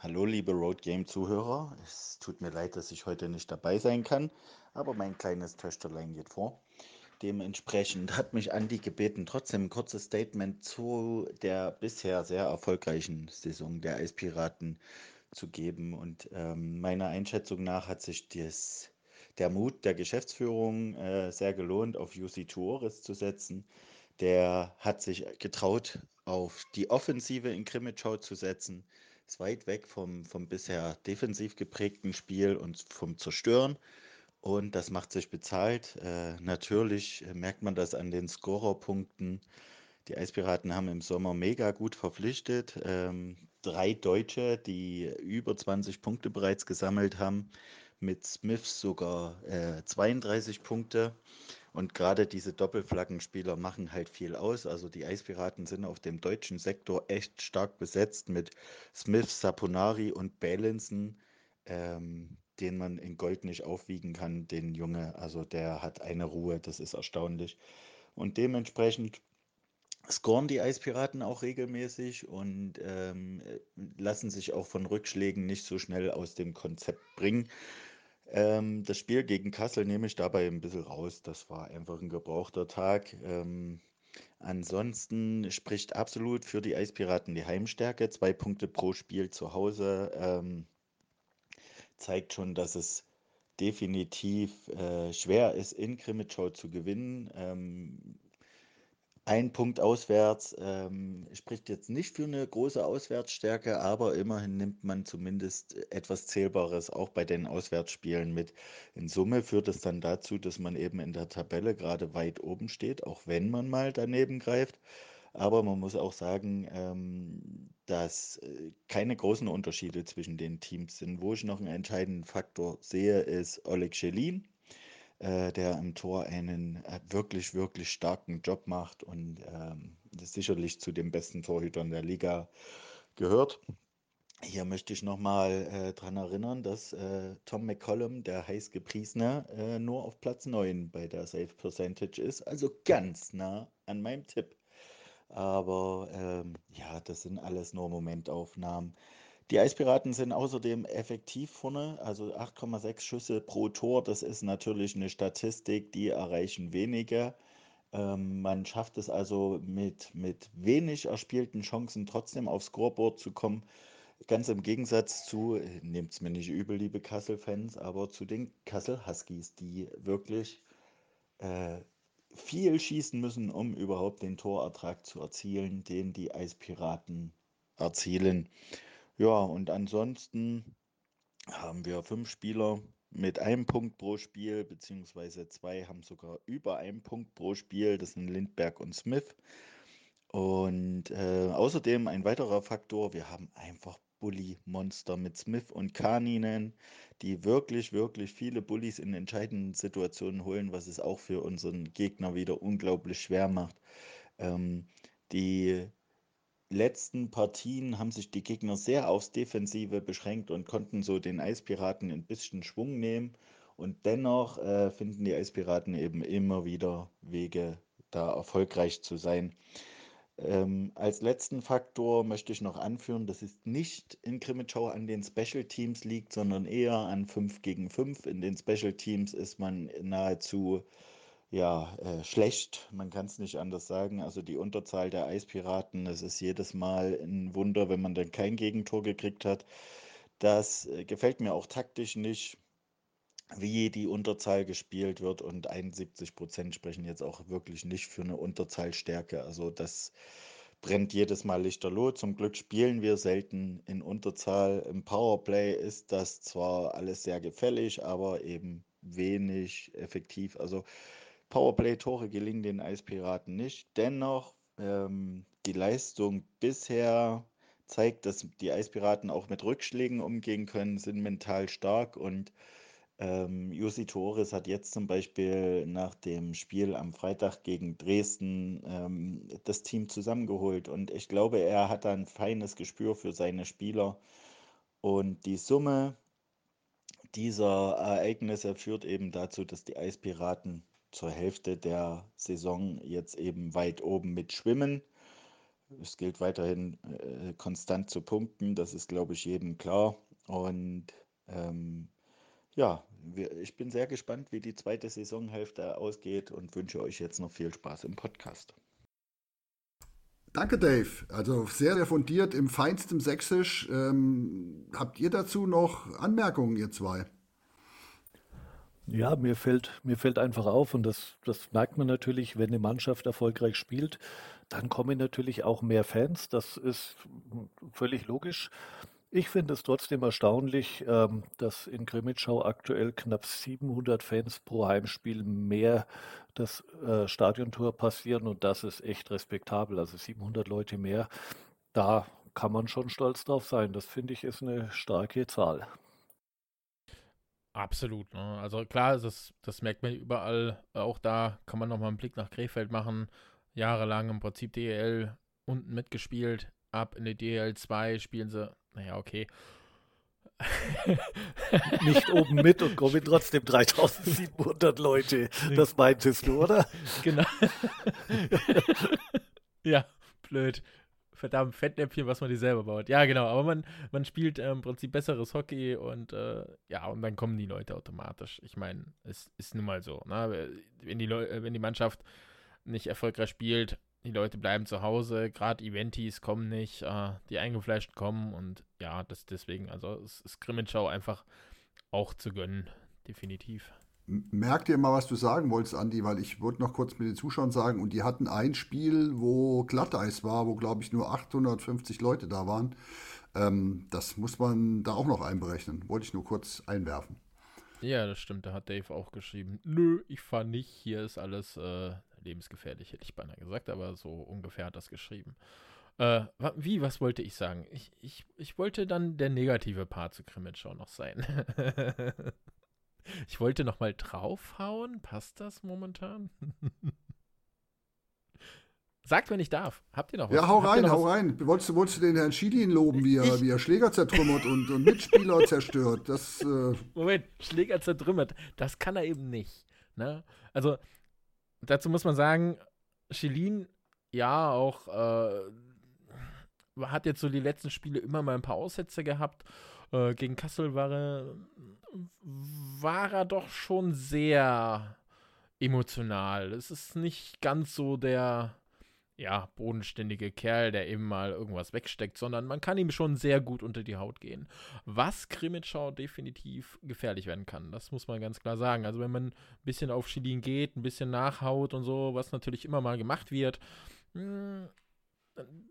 Hallo, liebe Road Game Zuhörer. Es tut mir leid, dass ich heute nicht dabei sein kann, aber mein kleines Töchterlein geht vor. Dementsprechend hat mich Andi gebeten, trotzdem ein kurzes Statement zu der bisher sehr erfolgreichen Saison der Eispiraten zu geben. Und ähm, meiner Einschätzung nach hat sich das, der Mut der Geschäftsführung äh, sehr gelohnt, auf UC Tuores zu setzen. Der hat sich getraut, auf die Offensive in Krimitschau zu setzen ist weit weg vom, vom bisher defensiv geprägten Spiel und vom Zerstören. Und das macht sich bezahlt. Äh, natürlich merkt man das an den Scorerpunkten. Die Eispiraten haben im Sommer mega gut verpflichtet. Ähm, drei Deutsche, die über 20 Punkte bereits gesammelt haben. Mit Smiths sogar äh, 32 Punkte. Und gerade diese Doppelflaggenspieler machen halt viel aus. Also die Eispiraten sind auf dem deutschen Sektor echt stark besetzt mit Smith, Saponari und Balinson, ähm, den man in Gold nicht aufwiegen kann, den Junge. Also der hat eine Ruhe, das ist erstaunlich. Und dementsprechend scoren die Eispiraten auch regelmäßig und ähm, lassen sich auch von Rückschlägen nicht so schnell aus dem Konzept bringen. Ähm, das Spiel gegen Kassel nehme ich dabei ein bisschen raus. Das war einfach ein gebrauchter Tag. Ähm, ansonsten spricht absolut für die Eispiraten die Heimstärke. Zwei Punkte pro Spiel zu Hause ähm, zeigt schon, dass es definitiv äh, schwer ist, in Krimitschau zu gewinnen. Ähm, ein Punkt auswärts ähm, spricht jetzt nicht für eine große Auswärtsstärke, aber immerhin nimmt man zumindest etwas Zählbares auch bei den Auswärtsspielen mit. In Summe führt es dann dazu, dass man eben in der Tabelle gerade weit oben steht, auch wenn man mal daneben greift. Aber man muss auch sagen, ähm, dass äh, keine großen Unterschiede zwischen den Teams sind. Wo ich noch einen entscheidenden Faktor sehe, ist Oleg Schelin äh, der im Tor einen äh, wirklich, wirklich starken Job macht und ähm, sicherlich zu den besten Torhütern der Liga gehört. Hier möchte ich nochmal äh, daran erinnern, dass äh, Tom McCollum, der heiß gepriesene, äh, nur auf Platz 9 bei der Save Percentage ist, also ganz nah an meinem Tipp. Aber ähm, ja, das sind alles nur Momentaufnahmen. Die Eispiraten sind außerdem effektiv vorne, also 8,6 Schüsse pro Tor. Das ist natürlich eine Statistik, die erreichen wenige. Ähm, man schafft es also mit, mit wenig erspielten Chancen trotzdem aufs Scoreboard zu kommen. Ganz im Gegensatz zu, nehmt es mir nicht übel, liebe Kassel-Fans, aber zu den Kassel-Huskies, die wirklich äh, viel schießen müssen, um überhaupt den Torertrag zu erzielen, den die Eispiraten erzielen. Ja, und ansonsten haben wir fünf Spieler, mit einem Punkt pro Spiel, beziehungsweise zwei haben sogar über einen Punkt pro Spiel. Das sind Lindberg und Smith. Und äh, außerdem ein weiterer Faktor, wir haben einfach Bully-Monster mit Smith und Kaninen, die wirklich, wirklich viele Bullies in entscheidenden Situationen holen, was es auch für unseren Gegner wieder unglaublich schwer macht. Ähm, die letzten Partien haben sich die Gegner sehr aufs Defensive beschränkt und konnten so den Eispiraten ein bisschen Schwung nehmen. Und dennoch äh, finden die Eispiraten eben immer wieder Wege, da erfolgreich zu sein. Ähm, als letzten Faktor möchte ich noch anführen, dass es nicht in Krimitschau an den Special Teams liegt, sondern eher an 5 gegen 5. In den Special Teams ist man nahezu ja, äh, schlecht. Man kann es nicht anders sagen. Also die Unterzahl der Eispiraten, es ist jedes Mal ein Wunder, wenn man dann kein Gegentor gekriegt hat. Das äh, gefällt mir auch taktisch nicht wie die Unterzahl gespielt wird und 71 Prozent sprechen jetzt auch wirklich nicht für eine Unterzahlstärke. Also das brennt jedes Mal lichterloh. Zum Glück spielen wir selten in Unterzahl. Im Powerplay ist das zwar alles sehr gefällig, aber eben wenig effektiv. Also Powerplay-Tore gelingen den Eispiraten nicht. Dennoch ähm, die Leistung bisher zeigt, dass die Eispiraten auch mit Rückschlägen umgehen können, sind mental stark und ähm, Jussi Torres hat jetzt zum Beispiel nach dem Spiel am Freitag gegen Dresden ähm, das Team zusammengeholt und ich glaube, er hat da ein feines Gespür für seine Spieler und die Summe dieser Ereignisse führt eben dazu, dass die Eispiraten zur Hälfte der Saison jetzt eben weit oben mitschwimmen. Es gilt weiterhin äh, konstant zu punkten, das ist, glaube ich, jedem klar. Und ähm, ja, ich bin sehr gespannt, wie die zweite Saisonhälfte ausgeht und wünsche euch jetzt noch viel Spaß im Podcast. Danke, Dave. Also sehr, sehr fundiert im feinsten Sächsisch. Ähm, habt ihr dazu noch Anmerkungen, ihr zwei? Ja, mir fällt, mir fällt einfach auf, und das, das merkt man natürlich, wenn eine Mannschaft erfolgreich spielt, dann kommen natürlich auch mehr Fans. Das ist völlig logisch. Ich finde es trotzdem erstaunlich, ähm, dass in Grimmitschau aktuell knapp 700 Fans pro Heimspiel mehr das äh, Stadiontor passieren und das ist echt respektabel. Also 700 Leute mehr, da kann man schon stolz drauf sein. Das finde ich ist eine starke Zahl. Absolut. Ne? Also klar, das, das merkt man überall. Auch da kann man nochmal einen Blick nach Krefeld machen. Jahrelang im Prinzip DEL unten mitgespielt. Ab in die DEL 2 spielen sie naja, okay. Nicht oben mit und kommen trotzdem 3700 Leute. Das meintest du, oder? Genau. ja, blöd. Verdammt, Fettnäpfchen, was man die selber baut. Ja, genau, aber man, man spielt äh, im Prinzip besseres Hockey und äh, ja, und dann kommen die Leute automatisch. Ich meine, es ist nun mal so. Ne? Wenn, die Leu wenn die Mannschaft nicht erfolgreich spielt, die Leute bleiben zu Hause, gerade Eventis kommen nicht, äh, die Eingefleischten kommen und ja, das deswegen, also es ist Grimmitschau einfach auch zu gönnen, definitiv. Merk dir mal, was du sagen wolltest, Andi, weil ich wollte noch kurz mit den Zuschauern sagen, und die hatten ein Spiel, wo Glatteis war, wo, glaube ich, nur 850 Leute da waren. Ähm, das muss man da auch noch einberechnen. Wollte ich nur kurz einwerfen. Ja, das stimmt. Da hat Dave auch geschrieben, nö, ich fahre nicht, hier ist alles äh, lebensgefährlich, hätte ich beinahe gesagt, aber so ungefähr hat das geschrieben. Äh, wie, was wollte ich sagen? Ich, ich, ich wollte dann der negative Part zu Krimitschau noch sein. ich wollte noch mal draufhauen. Passt das momentan? Sagt, wenn ich darf. Habt ihr noch was? Ja, hau rein, hau was? rein. Wolltest, wolltest du den Herrn Schiedin loben, wie er, wie er Schläger zertrümmert und, und Mitspieler zerstört? Das, äh Moment, Schläger zertrümmert. Das kann er eben nicht. Ne? Also, dazu muss man sagen, Schelin, ja, auch äh, hat jetzt so die letzten Spiele immer mal ein paar Aussätze gehabt. Äh, gegen Kassel war er, war er doch schon sehr emotional. Es ist nicht ganz so der ja, bodenständige Kerl, der eben mal irgendwas wegsteckt, sondern man kann ihm schon sehr gut unter die Haut gehen. Was Krimitschau definitiv gefährlich werden kann, das muss man ganz klar sagen. Also wenn man ein bisschen auf Schilin geht, ein bisschen nachhaut und so, was natürlich immer mal gemacht wird, mh, hm,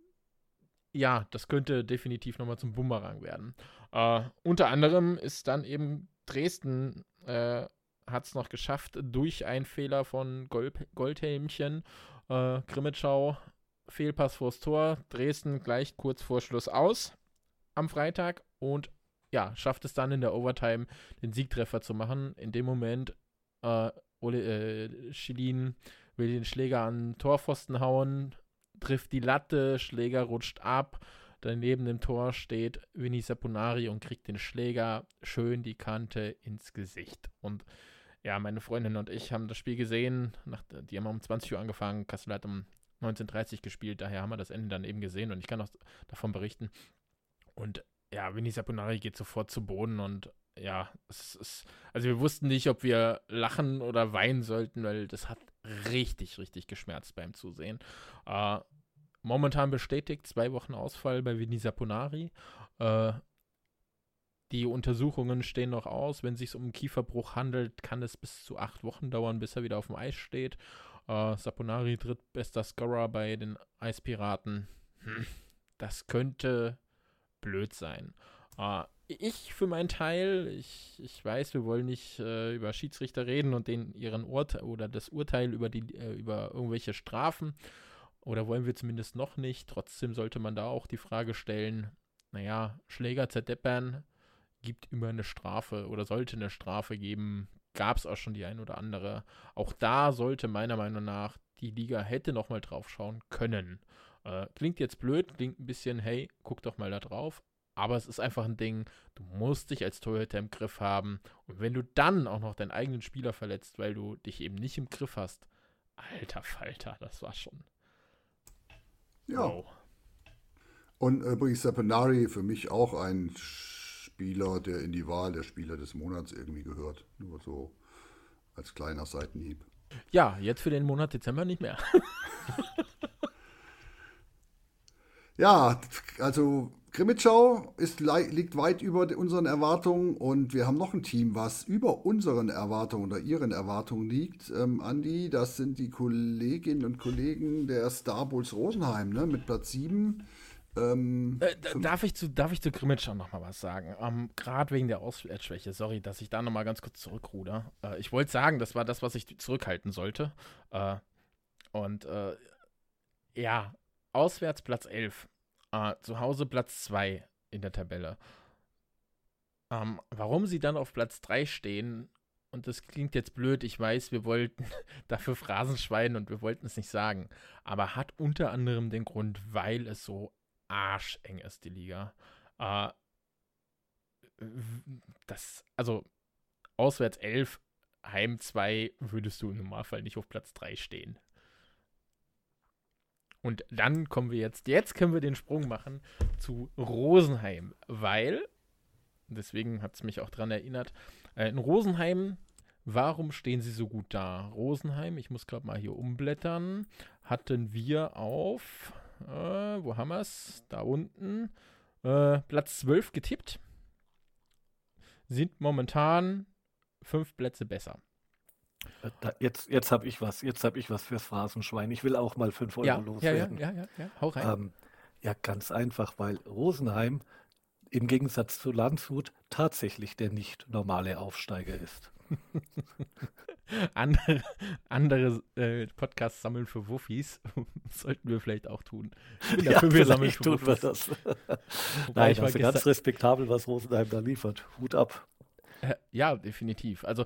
ja, das könnte definitiv nochmal zum Bumerang werden. Äh, unter anderem ist dann eben Dresden äh, hat es noch geschafft, durch einen Fehler von Gold, Goldhelmchen, äh, Grimmitschau, Fehlpass vors Tor, Dresden gleich kurz vor Schluss aus am Freitag und ja, schafft es dann in der Overtime den Siegtreffer zu machen. In dem Moment äh, Ole, äh, Schilin will den Schläger an den Torpfosten hauen, trifft die Latte, Schläger rutscht ab. Daneben dem Tor steht Vinny Saponari und kriegt den Schläger schön die Kante ins Gesicht. Und ja, meine Freundin und ich haben das Spiel gesehen. Nach, die haben um 20 Uhr angefangen. Kassel hat um 19.30 Uhr gespielt. Daher haben wir das Ende dann eben gesehen und ich kann auch davon berichten. Und ja, Vinny Saponari geht sofort zu Boden und ja, es ist, also wir wussten nicht, ob wir lachen oder weinen sollten, weil das hat richtig, richtig geschmerzt beim Zusehen. Äh, momentan bestätigt zwei Wochen Ausfall bei Vinny Saponari. Äh, die Untersuchungen stehen noch aus. Wenn es sich um einen Kieferbruch handelt, kann es bis zu acht Wochen dauern, bis er wieder auf dem Eis steht. Äh, Saponari tritt bester Scorer bei den Eispiraten. Hm, das könnte blöd sein. Äh, ich für meinen Teil, ich, ich weiß, wir wollen nicht äh, über Schiedsrichter reden und den ihren Urteil oder das Urteil über die äh, über irgendwelche Strafen oder wollen wir zumindest noch nicht. Trotzdem sollte man da auch die Frage stellen, naja, Schläger zerdeppern gibt immer eine Strafe oder sollte eine Strafe geben. Gab es auch schon die ein oder andere. Auch da sollte meiner Meinung nach die Liga hätte noch mal drauf schauen können. Äh, klingt jetzt blöd, klingt ein bisschen, hey, guck doch mal da drauf. Aber es ist einfach ein Ding, du musst dich als Torhüter im Griff haben. Und wenn du dann auch noch deinen eigenen Spieler verletzt, weil du dich eben nicht im Griff hast, alter Falter, das war schon. Ja. Wow. Und übrigens Saponari für mich auch ein Spieler, der in die Wahl der Spieler des Monats irgendwie gehört. Nur so als kleiner Seitenhieb. Ja, jetzt für den Monat Dezember nicht mehr. ja, also Grimmitschau ist, liegt weit über unseren Erwartungen und wir haben noch ein Team, was über unseren Erwartungen oder ihren Erwartungen liegt. Ähm, Andi, das sind die Kolleginnen und Kollegen der Star Bulls Rosenheim ne, mit Platz 7. Ähm, äh, darf, ich zu, darf ich zu Grimmitschau noch mal was sagen? Ähm, Gerade wegen der Auswärtsschwäche. Sorry, dass ich da noch mal ganz kurz zurückruder. Äh, ich wollte sagen, das war das, was ich zurückhalten sollte. Äh, und äh, ja, auswärts Platz 11 Uh, zu Hause Platz 2 in der Tabelle. Ähm, warum sie dann auf Platz 3 stehen, und das klingt jetzt blöd, ich weiß, wir wollten dafür Phrasenschwein und wir wollten es nicht sagen, aber hat unter anderem den Grund, weil es so arscheng ist, die Liga. Uh, das, also auswärts 11, Heim 2 würdest du im Normalfall nicht auf Platz 3 stehen. Und dann kommen wir jetzt, jetzt können wir den Sprung machen zu Rosenheim, weil, deswegen hat es mich auch daran erinnert, äh, in Rosenheim, warum stehen sie so gut da? Rosenheim, ich muss gerade mal hier umblättern, hatten wir auf, äh, wo haben wir es? Da unten, äh, Platz 12 getippt, sind momentan fünf Plätze besser. Äh, da, jetzt jetzt habe ich was, jetzt habe ich was fürs Phrasenschwein. Ich will auch mal 5 Euro ja, loswerden. Ja, ja, ja, ja, hau rein. Ähm, ja, ganz einfach, weil Rosenheim im Gegensatz zu Landshut tatsächlich der nicht normale Aufsteiger ist. andere andere äh, Podcasts sammeln für Wuffis sollten wir vielleicht auch tun. Ja, dafür, wir sammeln für tun Wuffis. wir das. Nein, das ist ganz respektabel, was Rosenheim da liefert. Hut ab. Äh, ja, definitiv. Also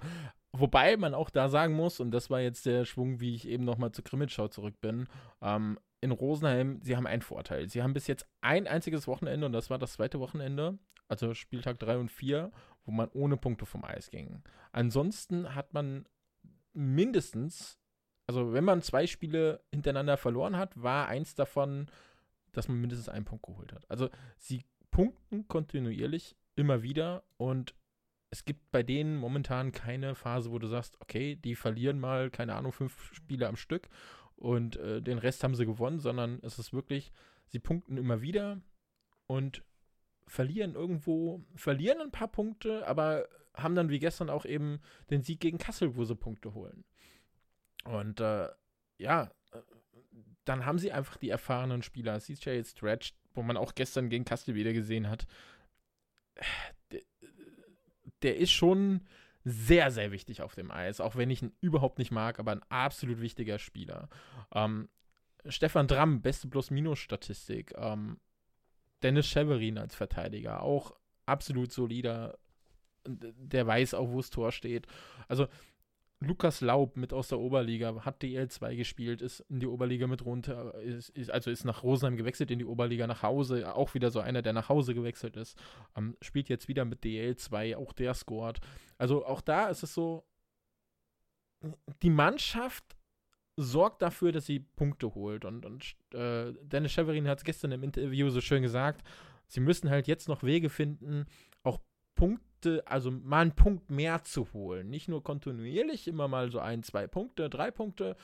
Wobei man auch da sagen muss, und das war jetzt der Schwung, wie ich eben nochmal zu Grimmitschau zurück bin, ähm, in Rosenheim, sie haben einen Vorteil. Sie haben bis jetzt ein einziges Wochenende, und das war das zweite Wochenende, also Spieltag 3 und 4, wo man ohne Punkte vom Eis ging. Ansonsten hat man mindestens, also wenn man zwei Spiele hintereinander verloren hat, war eins davon, dass man mindestens einen Punkt geholt hat. Also sie punkten kontinuierlich immer wieder und es gibt bei denen momentan keine Phase, wo du sagst, okay, die verlieren mal, keine Ahnung, fünf Spiele am Stück und äh, den Rest haben sie gewonnen, sondern es ist wirklich, sie punkten immer wieder und verlieren irgendwo, verlieren ein paar Punkte, aber haben dann wie gestern auch eben den Sieg gegen Kassel, wo sie Punkte holen. Und äh, ja, äh, dann haben sie einfach die erfahrenen Spieler. CJ Stretch, wo man auch gestern gegen Kassel wieder gesehen hat, der ist schon sehr, sehr wichtig auf dem Eis, auch wenn ich ihn überhaupt nicht mag, aber ein absolut wichtiger Spieler. Ähm, Stefan Dramm, beste Plus-Minus-Statistik. Ähm, Dennis Cheverin als Verteidiger, auch absolut solider. Der weiß auch, wo das Tor steht. Also Lukas Laub mit aus der Oberliga, hat DL2 gespielt, ist in die Oberliga mit runter, ist, ist, also ist nach Rosenheim gewechselt in die Oberliga nach Hause, auch wieder so einer, der nach Hause gewechselt ist, ähm, spielt jetzt wieder mit DL2, auch der scored. Also auch da ist es so, die Mannschaft sorgt dafür, dass sie Punkte holt. Und, und äh, Dennis Cheverin hat es gestern im Interview so schön gesagt, sie müssen halt jetzt noch Wege finden, Punkte, also mal einen Punkt mehr zu holen. Nicht nur kontinuierlich immer mal so ein, zwei Punkte, drei Punkte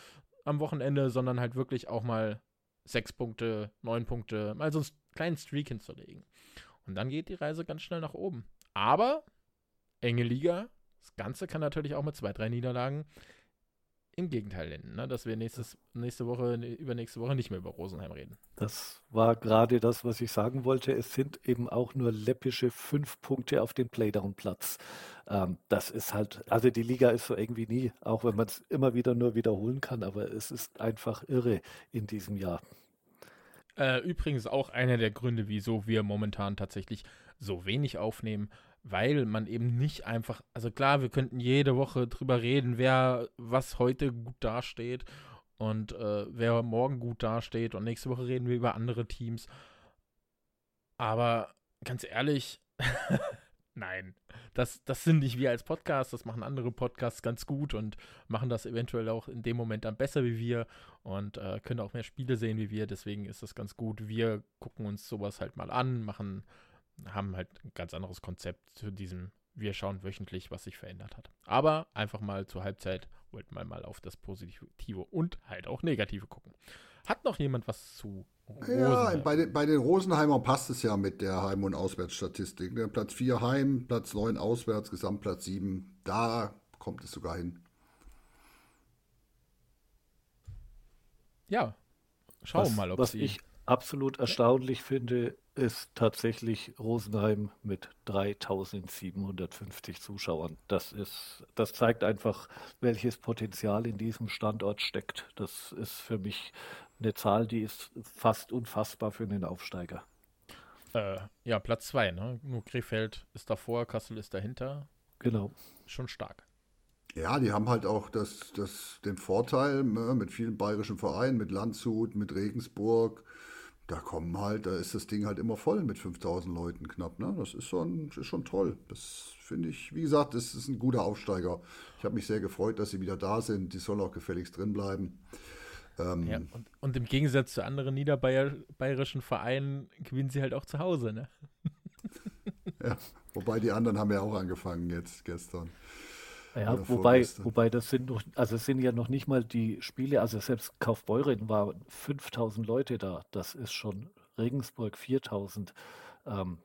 am Wochenende, sondern halt wirklich auch mal sechs Punkte, neun Punkte, mal so einen kleinen Streak hinzulegen. Und dann geht die Reise ganz schnell nach oben. Aber enge Liga, das Ganze kann natürlich auch mit zwei, drei Niederlagen im Gegenteil enden, ne? dass wir nächstes, nächste Woche, übernächste Woche nicht mehr über Rosenheim reden. Das war gerade das, was ich sagen wollte. Es sind eben auch nur läppische fünf Punkte auf dem Playdown-Platz. Ähm, das ist halt, also die Liga ist so irgendwie nie, auch wenn man es immer wieder nur wiederholen kann, aber es ist einfach irre in diesem Jahr. Äh, übrigens auch einer der Gründe, wieso wir momentan tatsächlich so wenig aufnehmen, weil man eben nicht einfach, also klar, wir könnten jede Woche drüber reden, wer was heute gut dasteht und äh, wer morgen gut dasteht und nächste Woche reden wir über andere Teams. Aber ganz ehrlich, nein, das, das sind nicht wir als Podcast, das machen andere Podcasts ganz gut und machen das eventuell auch in dem Moment dann besser wie wir und äh, können auch mehr Spiele sehen wie wir. Deswegen ist das ganz gut. Wir gucken uns sowas halt mal an, machen haben halt ein ganz anderes Konzept zu diesem, wir schauen wöchentlich, was sich verändert hat. Aber einfach mal zur Halbzeit wollten wir mal auf das Positive und halt auch Negative gucken. Hat noch jemand was zu Rosenheim? Ja, bei den, bei den Rosenheimern passt es ja mit der Heim- und Auswärtsstatistik. Ne? Platz 4 Heim, Platz 9 Auswärts, Gesamtplatz 7. Da kommt es sogar hin. Ja, schauen wir mal, ob was ich absolut erstaunlich finde, ist tatsächlich Rosenheim mit 3750 Zuschauern. Das ist, das zeigt einfach, welches Potenzial in diesem Standort steckt. Das ist für mich eine Zahl, die ist fast unfassbar für einen Aufsteiger. Äh, ja, Platz zwei, ne? Nur Krefeld ist davor, Kassel ist dahinter. Genau. Schon stark. Ja, die haben halt auch das, das, den Vorteil ne, mit vielen bayerischen Vereinen, mit Landshut, mit Regensburg, da kommen halt, da ist das Ding halt immer voll mit 5000 Leuten knapp. Ne? Das ist schon, ist schon toll. Das finde ich, wie gesagt, das ist ein guter Aufsteiger. Ich habe mich sehr gefreut, dass sie wieder da sind. Die sollen auch gefälligst drin bleiben. Ähm, ja, und, und, im Gegensatz zu anderen niederbayerischen Vereinen gewinnen sie halt auch zu Hause. Ne? ja, wobei die anderen haben ja auch angefangen jetzt gestern. Ja, wobei, wobei das sind noch, also es sind ja noch nicht mal die Spiele, also selbst Kaufbeuren waren 5000 Leute da. Das ist schon Regensburg 4000. Ähm,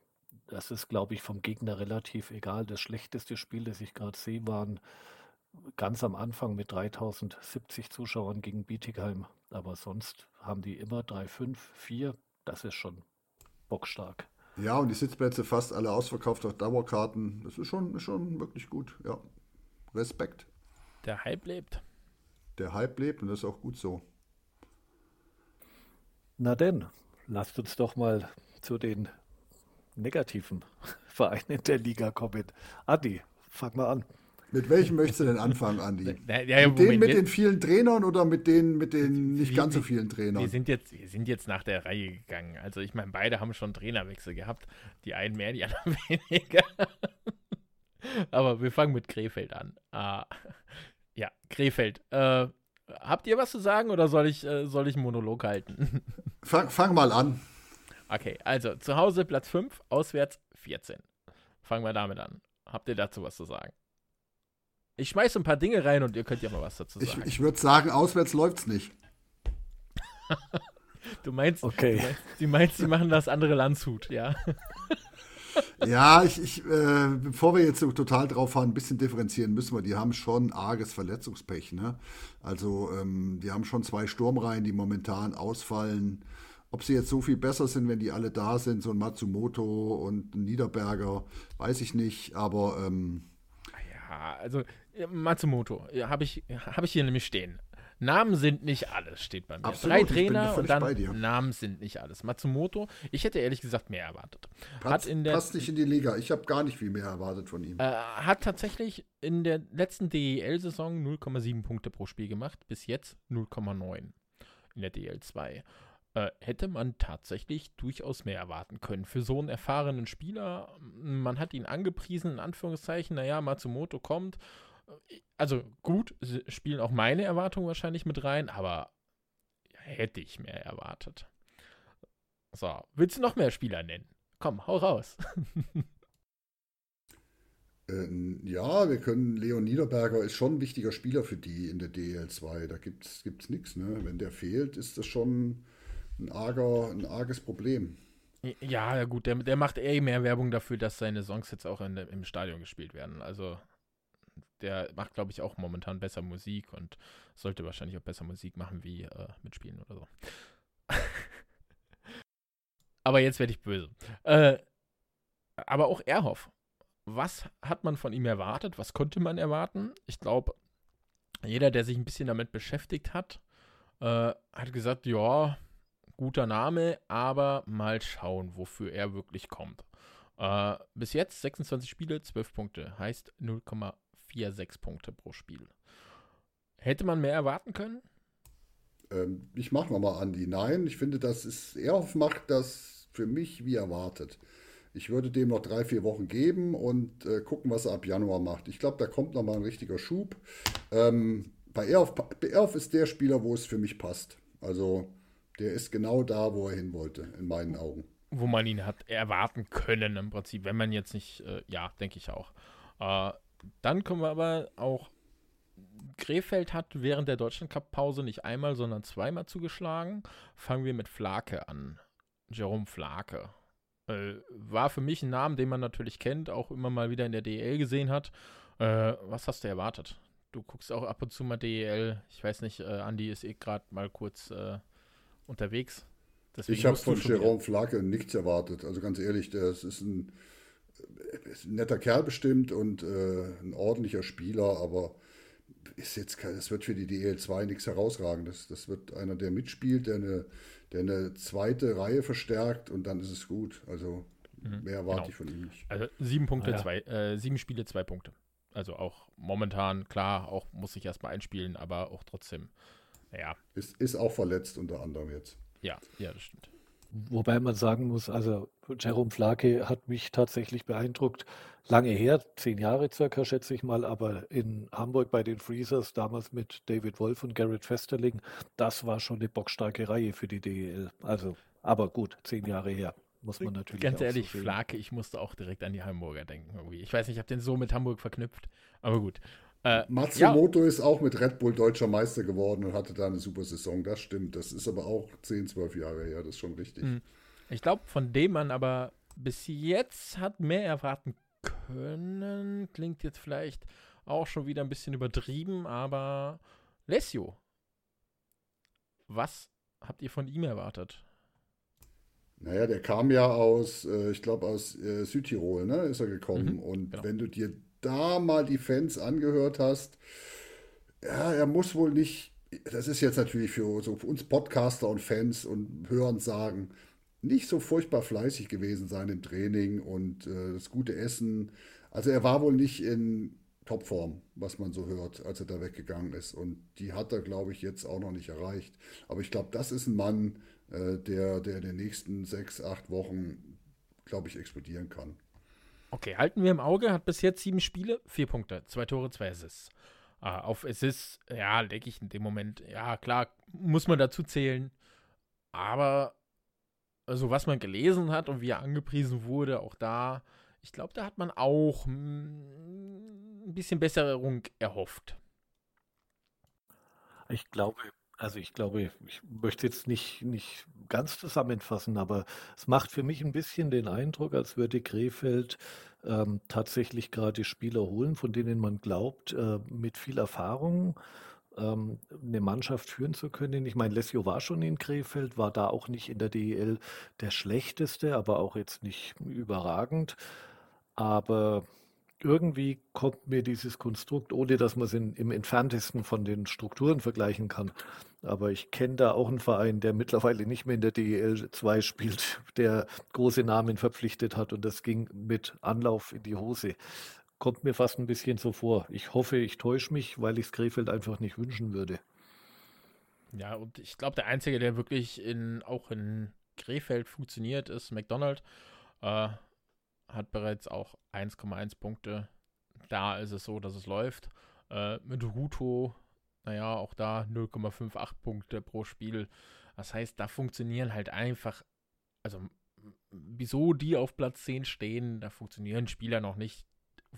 das ist, glaube ich, vom Gegner relativ egal. Das schlechteste Spiel, das ich gerade sehe, waren ganz am Anfang mit 3070 Zuschauern gegen Bietigheim. Aber sonst haben die immer 3, 5, 4. Das ist schon bockstark. Ja, und die Sitzplätze fast alle ausverkauft auf Dauerkarten. Das ist schon, ist schon wirklich gut, ja. Respekt. Der Hype lebt. Der Hype lebt und das ist auch gut so. Na denn, lasst uns doch mal zu den negativen Vereinen der Liga kommen. Adi, fang mal an. Mit welchem möchtest du denn anfangen, Andi? Ja, ja, mit denen mit den vielen Trainern oder mit denen mit den nicht ganz so vielen Trainern? Wir sind jetzt, wir sind jetzt nach der Reihe gegangen. Also ich meine, beide haben schon Trainerwechsel gehabt. Die einen mehr, die anderen weniger. Aber wir fangen mit Krefeld an. Ah, ja, Krefeld. Äh, habt ihr was zu sagen oder soll ich, äh, soll ich einen Monolog halten? Fang, fang mal an. Okay, also zu Hause Platz 5, auswärts 14. Fangen wir damit an. Habt ihr dazu was zu sagen? Ich schmeiße ein paar Dinge rein und ihr könnt ja mal was dazu sagen. Ich, ich würde sagen, auswärts läuft's nicht. du meinst, okay. du meinst, die machen das andere Landshut, ja? Ja, ich, ich äh, bevor wir jetzt so total drauf fahren, ein bisschen differenzieren müssen wir. Die haben schon arges Verletzungspech. Ne? Also, ähm, die haben schon zwei Sturmreihen, die momentan ausfallen. Ob sie jetzt so viel besser sind, wenn die alle da sind, so ein Matsumoto und ein Niederberger, weiß ich nicht, aber ähm, Ja, also äh, Matsumoto ja, habe ich, hab ich hier nämlich stehen. Namen sind nicht alles, steht bei mir. Absolut, Drei Trainer und dann. Namen sind nicht alles. Matsumoto, ich hätte ehrlich gesagt mehr erwartet. Hat passt, in der passt nicht in die Liga. Ich habe gar nicht viel mehr erwartet von ihm. Äh, hat tatsächlich in der letzten DEL-Saison 0,7 Punkte pro Spiel gemacht, bis jetzt 0,9 in der DEL2. Äh, hätte man tatsächlich durchaus mehr erwarten können. Für so einen erfahrenen Spieler, man hat ihn angepriesen, in Anführungszeichen, naja, Matsumoto kommt. Äh, Also gut, spielen auch meine Erwartungen wahrscheinlich mit rein, aber hätte ich mehr erwartet. So, willst du noch mehr Spieler nennen? Komm, hau raus. Äh, ja, wir können, Leon Niederberger ist schon ein wichtiger Spieler für die in der DL2. Da gibt es nichts. Ne? Wenn der fehlt, ist das schon ein, arger, ein arges Problem. Ja, ja, gut, der, der macht eh mehr Werbung dafür, dass seine Songs jetzt auch in, im Stadion gespielt werden. Also der macht, glaube ich, auch momentan besser Musik und sollte wahrscheinlich auch besser Musik machen wie äh, mitspielen oder so. aber jetzt werde ich böse. Äh, aber auch Erhoff. Was hat man von ihm erwartet? Was konnte man erwarten? Ich glaube, jeder, der sich ein bisschen damit beschäftigt hat, äh, hat gesagt, ja, guter Name, aber mal schauen, wofür er wirklich kommt. Äh, bis jetzt 26 Spiele, 12 Punkte, heißt 0,46 Punkte pro Spiel. Hätte man mehr erwarten können? Ähm, ich mache nochmal Andi. Nein, ich finde, das ist, Erhoff macht das für mich wie erwartet. Ich würde dem noch drei, vier Wochen geben und äh, gucken, was er ab Januar macht. Ich glaube, da kommt nochmal ein richtiger Schub. Ähm, bei Erhoff, bei Erhoff ist der Spieler, wo es für mich passt. Also der ist genau da, wo er hin wollte, in meinen Augen. Wo man ihn hat erwarten können im Prinzip, wenn man jetzt nicht, äh, ja, denke ich auch. Äh, dann kommen wir aber auch, Krefeld hat während der Deutschlandcup-Pause nicht einmal, sondern zweimal zugeschlagen. Fangen wir mit Flake an. Jerome Flake. Äh, war für mich ein Name, den man natürlich kennt, auch immer mal wieder in der DEL gesehen hat. Äh, was hast du erwartet? Du guckst auch ab und zu mal DEL. Ich weiß nicht, äh, Andi ist eh gerade mal kurz äh, unterwegs. Deswegen Ich habe von Jerome Flake nichts erwartet. Also ganz ehrlich, der ist ein, ein netter Kerl bestimmt und äh, ein ordentlicher Spieler, aber ist jetzt kein, das wird für die DL2 nichts herausragendes. Das wird einer, der mitspielt, der eine, der eine zweite Reihe verstärkt und dann ist es gut. Also mehr erwarte genau. ich von ihm nicht. Also sieben Punkte, Ah, ja. zwei, äh, sieben Spiele, zwei Punkte. Also auch momentan, klar, auch muss ich erstmal einspielen, aber auch trotzdem, ja, Ist, ist auch verletzt unter anderem jetzt. ja, ja, das stimmt. Wobei man sagen muss, also Jerome Flake hat mich tatsächlich beeindruckt. Lange her, zehn Jahre circa, schätze ich mal, aber in Hamburg bei den Freezers, damals mit David Wolf und Garrett Festerling, das war schon eine bockstarke Reihe für die DEL. Also, aber gut, zehn Jahre her, muss man natürlich Ganz auch so ehrlich, sehen. Flake, ich musste auch direkt an die Hamburger denken irgendwie. Ich weiß nicht, ich habe den so mit Hamburg verknüpft, aber gut. Äh, Matsumoto ist auch mit Red Bull deutscher Meister geworden und hatte da eine super Saison. Das stimmt. Das ist aber auch 10, 12 Jahre her. Das ist schon richtig. Mhm. Ich glaube, von dem man aber bis jetzt hat mehr erwarten können. Klingt jetzt vielleicht auch schon wieder ein bisschen übertrieben, aber Lesio, was habt ihr von ihm erwartet? Naja, der kam ja aus, äh, ich glaube, aus äh, Südtirol, ne, ist er gekommen. Mhm, und genau. wenn du dir da mal die Fans angehört hast, ja, er muss wohl nicht, das ist jetzt natürlich für, so für uns Podcaster und Fans und Hören sagen, nicht so furchtbar fleißig gewesen sein im Training und äh, das gute Essen. Also er war wohl nicht in Topform, was man so hört, als er da weggegangen ist. Und die hat er, glaube ich, jetzt auch noch nicht erreicht. Aber ich glaube, das ist ein Mann, äh, der, der in den nächsten sechs, acht Wochen, glaube ich, explodieren kann. Okay, halten wir im Auge, hat bis jetzt sieben Spiele, vier Punkte, zwei Tore, zwei Assists. Äh, auf Assists, ja, denke ich in dem Moment, ja, klar, muss man dazu zählen. Aber, also was man gelesen hat und wie er angepriesen wurde, auch da, ich glaube, da hat man auch ein bisschen Besserung erhofft. Ich glaube, also ich glaube, ich möchte jetzt nicht, nicht ganz zusammenfassen, aber es macht für mich ein bisschen den Eindruck, als würde Krefeld ähm, tatsächlich gerade Spieler holen, von denen man glaubt, äh, mit viel Erfahrung ähm, eine Mannschaft führen zu können. Ich meine, Lesio war schon in Krefeld, war da auch nicht in der DEL der schlechteste, aber auch jetzt nicht überragend. Aber irgendwie kommt mir dieses Konstrukt, ohne dass man es in, im entferntesten von den Strukturen vergleichen kann. Aber ich kenne da auch einen Verein, der mittlerweile nicht mehr in der DEL 2 spielt, der große Namen verpflichtet hat und das ging mit Anlauf in die Hose. Kommt mir fast ein bisschen so vor. Ich hoffe, ich täusche mich, weil ich es Krefeld einfach nicht wünschen würde. Ja, und ich glaube, der Einzige, der wirklich in, auch in Krefeld funktioniert, ist McDonald. Äh, hat bereits auch 1,1 Punkte. Da ist es so, dass es läuft. Äh, mit Ruto, naja, auch da 0,58 Punkte pro Spiel. Das heißt, da funktionieren halt einfach, also wieso die auf Platz 10 stehen, da funktionieren Spieler noch nicht,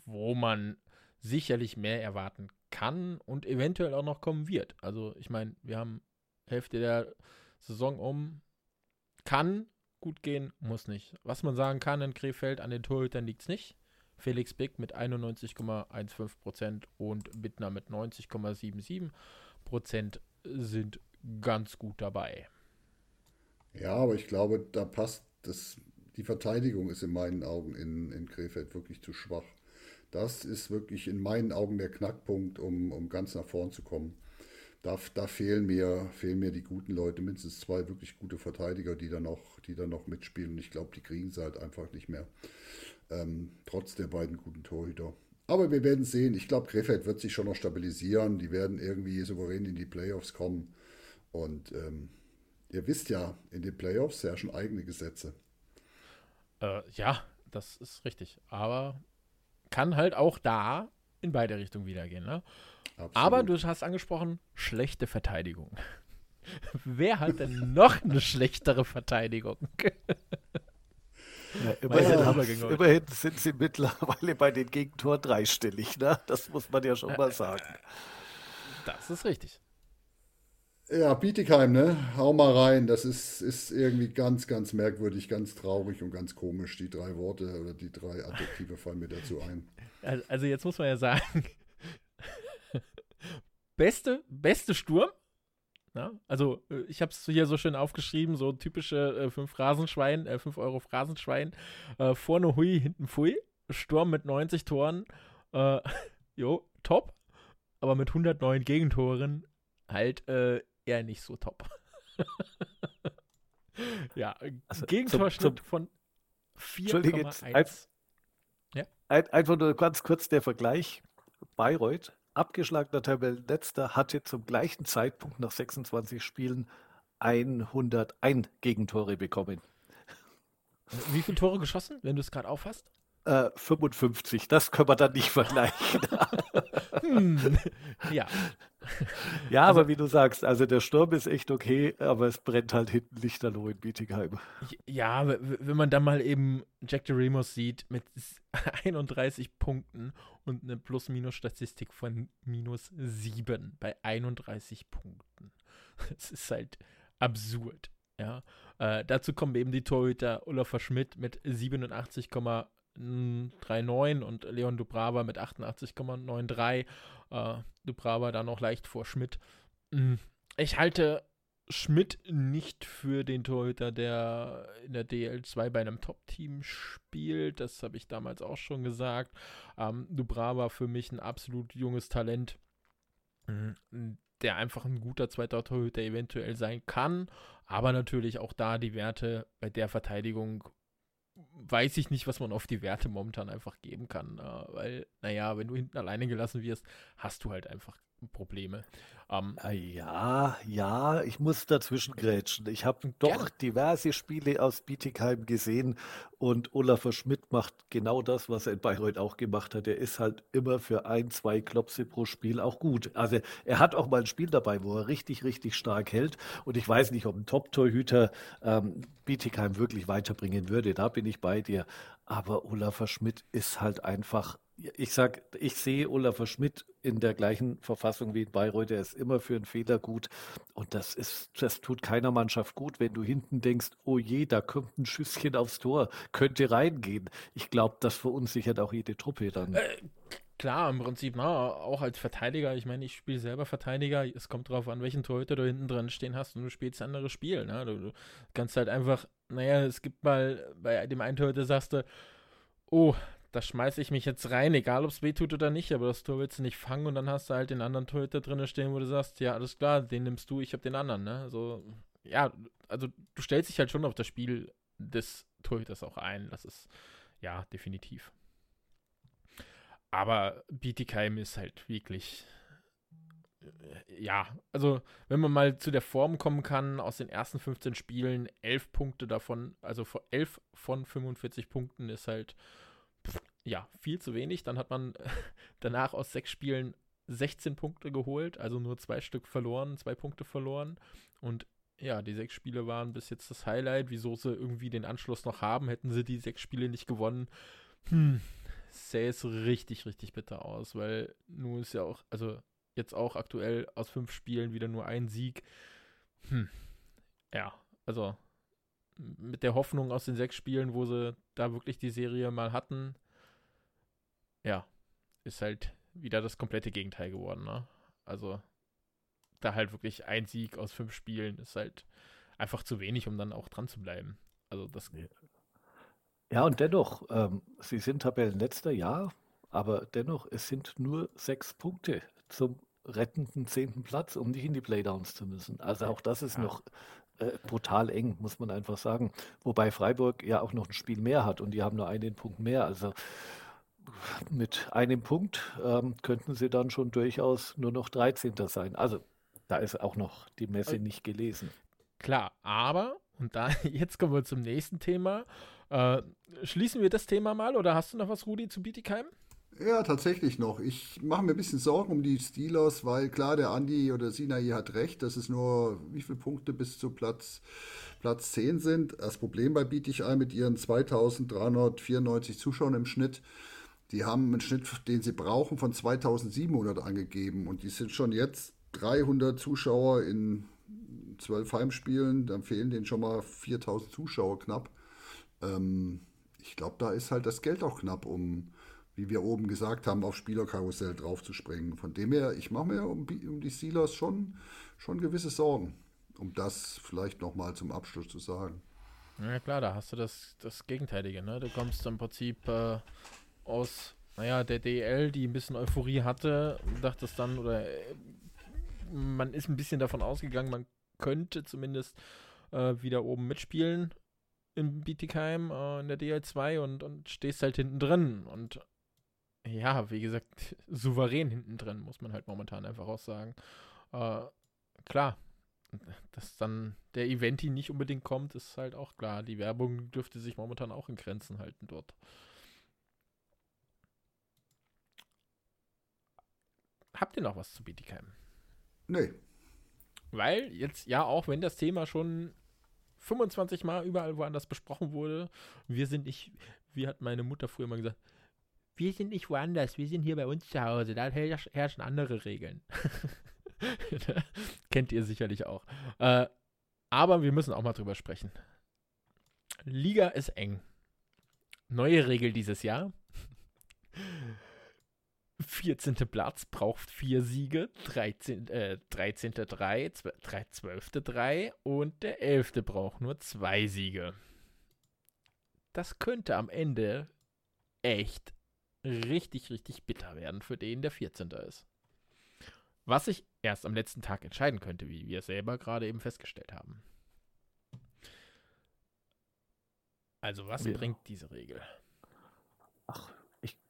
wo man sicherlich mehr erwarten kann und eventuell auch noch kommen wird. Also ich meine, wir haben Hälfte der Saison um. Kann gut gehen, muss nicht. Was man sagen kann in Krefeld, an den Torhütern liegt es nicht. Felix Bick mit 91,15% und Bittner mit 90,77% sind ganz gut dabei. Ja, aber ich glaube, da passt das, die Verteidigung ist in meinen Augen in, in Krefeld wirklich zu schwach. Das ist wirklich in meinen Augen der Knackpunkt, um, um ganz nach vorn zu kommen da, da fehlen, mir, fehlen mir die guten Leute, mindestens zwei wirklich gute Verteidiger, die dann noch, die dann noch mitspielen. Und ich glaube, die kriegen sie halt einfach nicht mehr. Ähm, trotz der beiden guten Torhüter. Aber wir werden sehen. Ich glaube, Krefeld wird sich schon noch stabilisieren. Die werden irgendwie souverän in die Playoffs kommen. Und ähm, ihr wisst ja, in den Playoffs herrschen eigene Gesetze. Äh, ja, das ist richtig. Aber kann halt auch da in beide Richtungen wieder gehen. Ne? Aber du hast angesprochen, schlechte Verteidigung. Wer hat denn noch eine schlechtere Verteidigung? Ja, immerhin, immerhin, sind sie mittlerweile bei den Gegentoren dreistellig, ne? Das muss man ja schon mal sagen. Das ist richtig. Ja, Bietigheim, ne? Hau mal rein. Das ist, ist irgendwie ganz, ganz merkwürdig, ganz traurig und ganz komisch. Die drei Worte oder die drei Adjektive fallen mir dazu ein. Also jetzt muss man ja sagen, beste, beste Sturm. Ja, also äh, ich habe es hier so schön aufgeschrieben, so typische äh, 5 Rasenschwein, äh, 5 Euro Phrasenschwein. Äh, vorne Hui, hinten Pfui. Sturm mit 90 Toren. Äh, jo, top. Aber mit 109 Gegentoren halt äh, eher nicht so top. ja, also Gegentorschnitt von 4,1. Ja? Ein, einfach nur ganz kurz der Vergleich. Bayreuth abgeschlagener Tabellenletzter hatte zum gleichen Zeitpunkt nach 26 Spielen 101 Gegentore bekommen. Wie viele Tore geschossen, wenn du es gerade aufhast? Äh, 55, das können wir dann nicht vergleichen. hm. Ja. Ja, also, aber wie du sagst, also der Sturm ist echt okay, aber es brennt halt hinten Lichterloh in Bietigheim. Ja, wenn man dann mal eben Jack Remus sieht mit 31 Punkten und eine Plus-Minus-Statistik von minus 7 bei 31 Punkten. Das ist halt absurd. Ja, äh, dazu kommen eben die Torhüter Olafur Schmidt mit 87,39 und Leon Dubrava mit 88,93. Äh, Dubrava da noch leicht vor Schmidt. Mm, ich halte Schmidt nicht für den Torhüter, der in der DL2 bei einem Top-Team spielt. Das habe ich damals auch schon gesagt. Ähm, Dubrava für mich ein absolut junges Talent, mm, der einfach ein guter zweiter Torhüter eventuell sein kann. Aber natürlich auch da die Werte bei der Verteidigung weiß ich nicht, was man auf die Werte momentan einfach geben kann. Äh, weil, naja, wenn du hinten alleine gelassen wirst, hast du halt einfach Probleme. Ähm, ja, ja, ich muss dazwischen grätschen. Ich habe doch gerne. diverse Spiele aus Bietigheim gesehen und Olaf Schmidt macht genau das, was er in Bayreuth auch gemacht hat. Er ist halt immer für ein, zwei Klopse pro Spiel auch gut. Also er hat auch mal ein Spiel dabei, wo er richtig, richtig stark hält. Und ich weiß nicht, ob ein Top-Torhüter ähm, Bietigheim wirklich weiterbringen würde. Da bin ich bei dir. Aber Olaf Schmidt ist halt einfach ich sag, ich sehe Olaf Schmidt in der gleichen Verfassung wie in Bayreuth. Er ist immer für einen Fehler gut. Und das ist, das tut keiner Mannschaft gut, wenn du hinten denkst, oh je, da kommt ein Schüsschen aufs Tor, könnte reingehen. Ich glaube, das verunsichert auch jede Truppe dann. Äh, Klar, im Prinzip, na, auch als Verteidiger. Ich meine, ich spiele selber Verteidiger. Es kommt darauf an, welchen Torhüter du hinten dran stehen hast und du spielst ein anderes Spiel. Ne? Du, du kannst halt einfach, naja, es gibt mal bei dem einen Torhüter sagst du, oh, da schmeiße ich mich jetzt rein, egal ob es weh tut oder nicht, aber das Tor willst du nicht fangen und dann hast du halt den anderen Torhüter drin stehen, wo du sagst, ja, alles klar, den nimmst du, ich hab den anderen, ne? Also, ja, also du stellst dich halt schon auf das Spiel des Torhüters auch ein. Das ist, ja, definitiv. Aber Bietigheim ist halt wirklich. Äh, ja, also wenn man mal zu der Form kommen kann, aus den ersten 15 Spielen, 11 Punkte davon, also 11 von 45 Punkten ist halt, ja, viel zu wenig. Dann hat man danach aus sechs Spielen 16 Punkte geholt, also nur zwei Stück verloren, zwei Punkte verloren. Und ja, die sechs Spiele waren bis jetzt das Highlight. Wieso sie irgendwie den Anschluss noch haben, hätten sie die sechs Spiele nicht gewonnen. Hm, sähe es richtig, richtig bitter aus, weil nun ist ja auch, also jetzt auch aktuell aus fünf Spielen wieder nur ein Sieg. Hm. Ja, also mit der Hoffnung aus den sechs Spielen, wo sie da wirklich die Serie mal hatten, ja, ist halt wieder das komplette Gegenteil geworden, ne? Also da halt wirklich ein Sieg aus fünf Spielen ist halt einfach zu wenig, um dann auch dran zu bleiben. Also das ja, und dennoch, ähm, sie sind Tabellenletzter, ja, aber dennoch, es sind nur sechs Punkte zum rettenden zehnten Platz, um nicht in die Playdowns zu müssen. Also auch das ist ja. noch äh, brutal eng, muss man einfach sagen. Wobei Freiburg ja auch noch ein Spiel mehr hat und die haben nur einen Punkt mehr. Also mit einem Punkt ähm, könnten sie dann schon durchaus nur noch 13. sein. Also da ist auch noch die Messe nicht gelesen. Klar, aber, und da jetzt kommen wir zum nächsten Thema. Äh, schließen wir das Thema mal oder hast du noch was, Rudi, zu Bietigheim? Ja, tatsächlich noch. Ich mache mir ein bisschen Sorgen um die Steelers, weil klar, der Andi oder Sinai hat recht, dass es nur wie viele Punkte bis zu Platz, Platz 10 sind. Das Problem bei Bietigheim mit ihren 2394 Zuschauern im Schnitt, die haben einen Schnitt, den sie brauchen, von 2700 angegeben und die sind schon jetzt 300 Zuschauer in zwölf Heimspielen, dann fehlen denen schon mal 4000 Zuschauer knapp. Ähm, ich glaube, da ist halt das Geld auch knapp, um, wie wir oben gesagt haben, auf Spielerkarussell draufzuspringen. Von dem her, ich mache mir um, um, die Steelers schon, schon gewisse Sorgen, um das vielleicht nochmal zum Abschluss zu sagen. Ja klar, da hast du das, das Gegenteilige. Ne? Du kommst im Prinzip äh, aus, naja, der DL, die ein bisschen Euphorie hatte, dachtest dann, oder äh, man ist ein bisschen davon ausgegangen, man könnte zumindest äh, wieder oben mitspielen in Bietigheim äh, in der DL2 und, und stehst halt hinten drin. Und ja, wie gesagt, souverän hinten drin, muss man halt momentan einfach auch sagen. Äh, klar, dass dann der Eventi nicht unbedingt kommt, ist halt auch klar. Die Werbung dürfte sich momentan auch in Grenzen halten dort. Habt ihr noch was zu Bietigheim? Nee. Weil jetzt, ja, auch wenn das Thema schon 25 Mal überall woanders besprochen wurde, wir sind nicht, wie hat meine Mutter früher mal gesagt, wir sind nicht woanders, wir sind hier bei uns zu Hause, da herrschen andere Regeln. Kennt ihr sicherlich auch. Äh, aber wir müssen auch mal drüber sprechen. Liga ist eng. Neue Regel dieses Jahr. 14. Platz braucht vier Siege, 13. Äh, 13. 3, 12. 3 und der 11. braucht nur zwei Siege. Das könnte am Ende echt richtig, richtig bitter werden für den, der 14. ist. Was sich erst am letzten Tag entscheiden könnte, wie wir selber gerade eben festgestellt haben. Also, was ja. bringt diese Regel? Ach,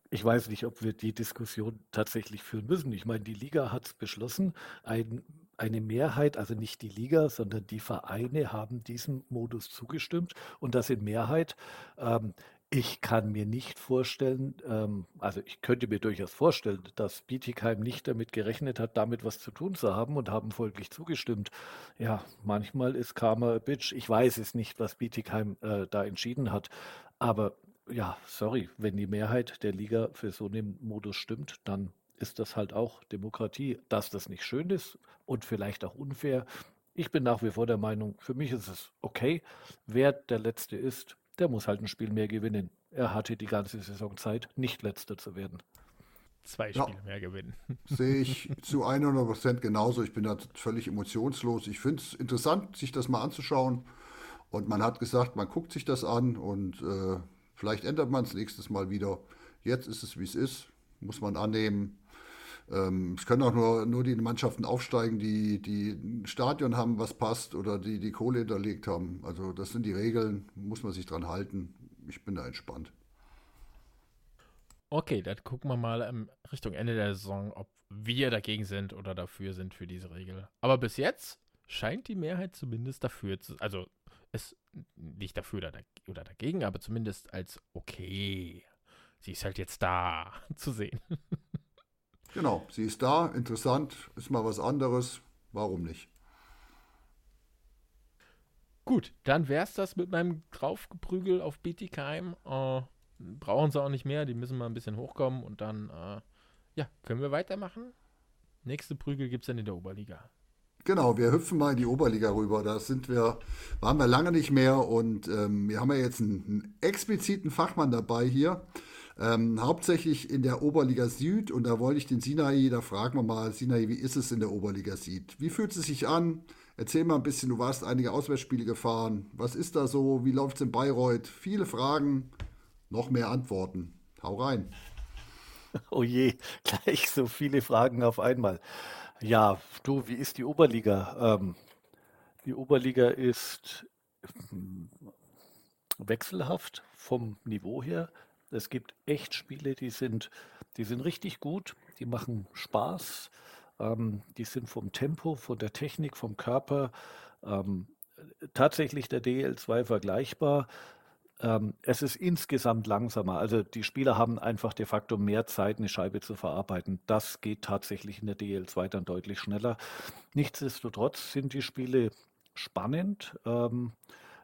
ich weiß nicht, ob wir die Diskussion tatsächlich führen müssen. Ich meine, die Liga hat es beschlossen. Ein, eine Mehrheit, also nicht die Liga, sondern die Vereine haben diesem Modus zugestimmt und das in Mehrheit. Ähm, ich kann mir nicht vorstellen, ähm, also ich könnte mir durchaus vorstellen, dass Bietigheim nicht damit gerechnet hat, damit was zu tun zu haben und haben folglich zugestimmt. Ja, manchmal ist Karma a bitch. Ich weiß es nicht, was Bietigheim äh, da entschieden hat, aber ja, sorry, wenn die Mehrheit der Liga für so einen Modus stimmt, dann ist das halt auch Demokratie. Dass das nicht schön ist und vielleicht auch unfair. Ich bin nach wie vor der Meinung, für mich ist es okay. Wer der Letzte ist, der muss halt ein Spiel mehr gewinnen. Er hatte die ganze Saison Zeit, nicht Letzter zu werden. zwei Ja. Spiele mehr gewinnen. Sehe ich zu 100 Prozent genauso. Ich bin da völlig emotionslos. Ich finde es interessant, sich das mal anzuschauen. Und man hat gesagt, man guckt sich das an und äh, vielleicht ändert man es nächstes Mal wieder. Jetzt ist es, wie es ist. Muss man annehmen. Ähm, es können auch nur, nur die Mannschaften aufsteigen, die, die ein Stadion haben, was passt oder die die Kohle hinterlegt haben. Also das sind die Regeln, muss man sich dran halten. Ich bin da entspannt. Okay, dann gucken wir mal ähm, Richtung Ende der Saison, ob wir dagegen sind oder dafür sind für diese Regel. Aber bis jetzt scheint die Mehrheit zumindest dafür zu, also es nicht dafür oder, dag- oder dagegen, aber zumindest als okay. Sie ist halt jetzt da zu sehen. Genau, sie ist da, interessant, ist mal was anderes. Warum nicht? Gut, dann wär's das mit meinem Draufgeprügel auf Bietigheim. Äh, brauchen sie auch nicht mehr, die müssen mal ein bisschen hochkommen und dann, äh, ja, können wir weitermachen. Nächste Prügel gibt's dann in der Oberliga. Genau, wir hüpfen mal in die Oberliga rüber. Da sind wir, waren wir lange nicht mehr und ähm, wir haben ja jetzt einen, einen expliziten Fachmann dabei hier. Ähm, hauptsächlich in der Oberliga Süd und da wollte ich den Sinai, da fragen wir mal, Sinai, wie ist es in der Oberliga Süd? Wie fühlt es sich an? Erzähl mal ein bisschen, du warst einige Auswärtsspiele gefahren. Was ist da so? Wie läuft es in Bayreuth? Viele Fragen, noch mehr Antworten. Hau rein. Oh je, gleich so viele Fragen auf einmal. Ja, du, wie ist die Oberliga? Ähm, die Oberliga ist hm, wechselhaft vom Niveau her. Es gibt echt Spiele, die sind, die sind richtig gut, die machen Spaß, ähm, die sind vom Tempo, von der Technik, vom Körper ähm, tatsächlich der DL2 vergleichbar. Ähm, es ist insgesamt langsamer. Also die Spieler haben einfach de facto mehr Zeit, eine Scheibe zu verarbeiten. Das geht tatsächlich in der DL2 dann deutlich schneller. Nichtsdestotrotz sind die Spiele spannend, ähm,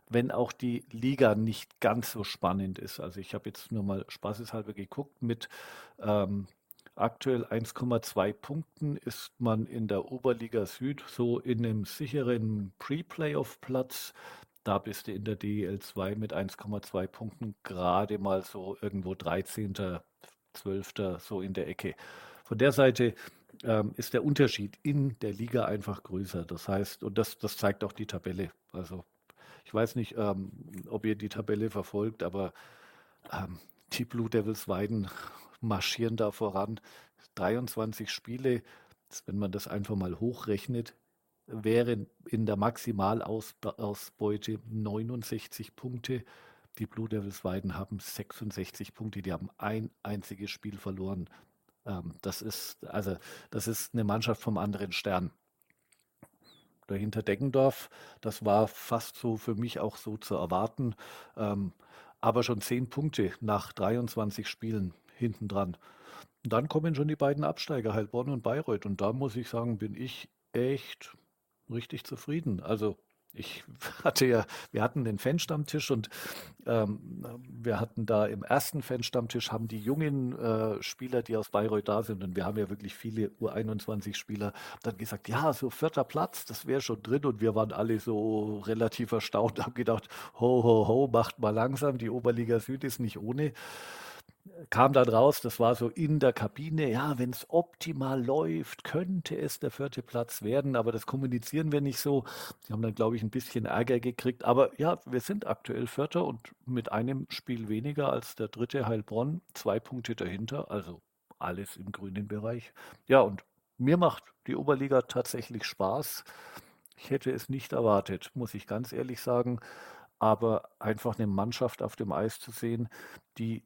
wenn auch die Liga nicht ganz so spannend ist. Also ich habe jetzt nur mal spaßeshalber geguckt. Mit ähm, aktuell 1,2 Punkten ist man in der Oberliga Süd so in einem sicheren Pre-Playoff-Platz. Da bist du in der DEL2 mit 1,2 Punkten gerade mal so irgendwo 13., 12. so in der Ecke. Von der Seite ähm, ist der Unterschied in der Liga einfach größer. Das heißt, und das, das zeigt auch die Tabelle. Also ich weiß nicht, ähm, ob ihr die Tabelle verfolgt, aber ähm, die Blue Devils Weiden marschieren da voran. 23 Spiele, wenn man das einfach mal hochrechnet, wären in der Maximalausbeute 69 Punkte. Die Blue Devils Weiden haben 66 Punkte, die haben ein einziges Spiel verloren. Ähm, das ist also das ist eine Mannschaft vom anderen Stern. Dahinter Deggendorf, das war fast so für mich auch so zu erwarten, ähm, aber schon 10 Punkte nach 23 Spielen hinten dran. Dann kommen schon die beiden Absteiger, Heilbronn und Bayreuth. Und da muss ich sagen, bin ich echt richtig zufrieden. Also ich hatte ja, wir hatten den Fanstammtisch und ähm, wir hatten da im ersten Fanstammtisch haben die jungen äh, Spieler, die aus Bayreuth da sind, und wir haben ja wirklich viele U21-Spieler, dann gesagt, ja, so vierter Platz, das wäre schon drin. Und wir waren alle so relativ erstaunt, haben gedacht, ho, ho, ho, macht mal langsam, die Oberliga Süd ist nicht ohne kam dann raus, das war so in der Kabine, ja, wenn es optimal läuft, könnte es der vierte Platz werden, aber das kommunizieren wir nicht so. Die haben dann, glaube ich, ein bisschen Ärger gekriegt, aber ja, wir sind aktuell Vierter und mit einem Spiel weniger als der dritte Heilbronn, zwei Punkte dahinter, also alles im grünen Bereich. Ja, und mir macht die Oberliga tatsächlich Spaß. Ich hätte es nicht erwartet, muss ich ganz ehrlich sagen, aber einfach eine Mannschaft auf dem Eis zu sehen, die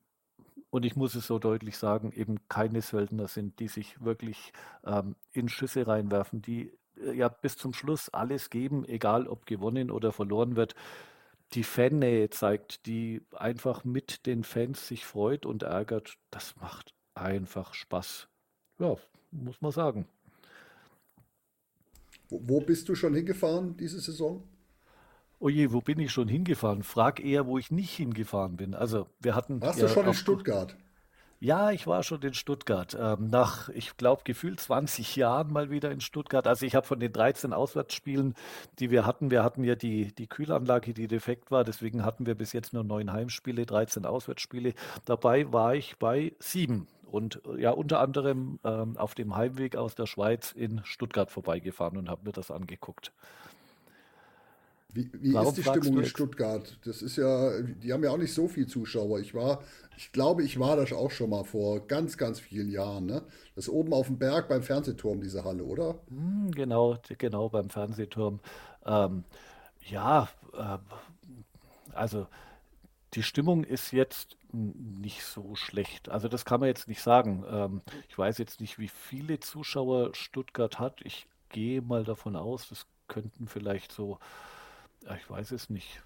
und ich muss es so deutlich sagen, eben keine Söldner sind, die sich wirklich ähm, in Schüsse reinwerfen, die äh, ja bis zum Schluss alles geben, egal ob gewonnen oder verloren wird. Die Fannähe zeigt, die einfach mit den Fans sich freut und ärgert. Das macht einfach Spaß. Ja, muss man sagen. Wo, wo bist du schon hingefahren diese Saison? Oje, wo bin ich schon hingefahren? Frag eher, wo ich nicht hingefahren bin. Also wir hatten Warst ja du schon in Stuttgart? Ja, ich war schon in Stuttgart. Ähm, nach, ich glaube, gefühlt 20 Jahren mal wieder in Stuttgart. Also ich habe von den 13 Auswärtsspielen, die wir hatten, wir hatten ja die, die Kühlanlage, die defekt war, deswegen hatten wir bis jetzt nur neun Heimspiele, 13 Auswärtsspiele. Dabei war ich bei sieben und ja, unter anderem ähm, auf dem Heimweg aus der Schweiz in Stuttgart vorbeigefahren und habe mir das angeguckt. Wie, wie ist die Stimmung in Stuttgart? Das ist ja, die haben ja auch nicht so viele Zuschauer. Ich war, ich glaube, ich war da auch schon mal vor ganz, ganz vielen Jahren. Ne? Das ist oben auf dem Berg beim Fernsehturm, diese Halle, oder? Hm, genau, genau beim Fernsehturm. Ähm, ja, äh, also die Stimmung ist jetzt nicht so schlecht. Also das kann man jetzt nicht sagen. Ähm, ich weiß jetzt nicht, wie viele Zuschauer Stuttgart hat. Ich gehe mal davon aus, das könnten vielleicht so ich weiß es nicht,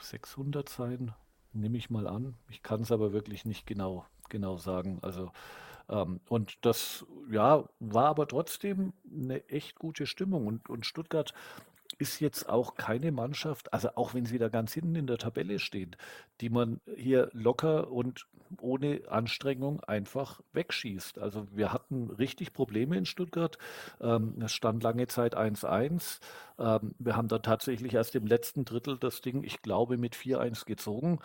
600 sein, nehme ich mal an. Ich kann es aber wirklich nicht genau, genau sagen. Also, ähm, und das, ja, war aber trotzdem eine echt gute Stimmung. Und, und Stuttgart ist jetzt auch keine Mannschaft, also auch wenn sie da ganz hinten in der Tabelle steht, die man hier locker und ohne Anstrengung einfach wegschießt. Also wir hatten richtig Probleme in Stuttgart. Ähm, es stand lange Zeit 1-1. Ähm, wir haben dann tatsächlich erst im letzten Drittel das Ding, ich glaube, mit 4-1 gezogen.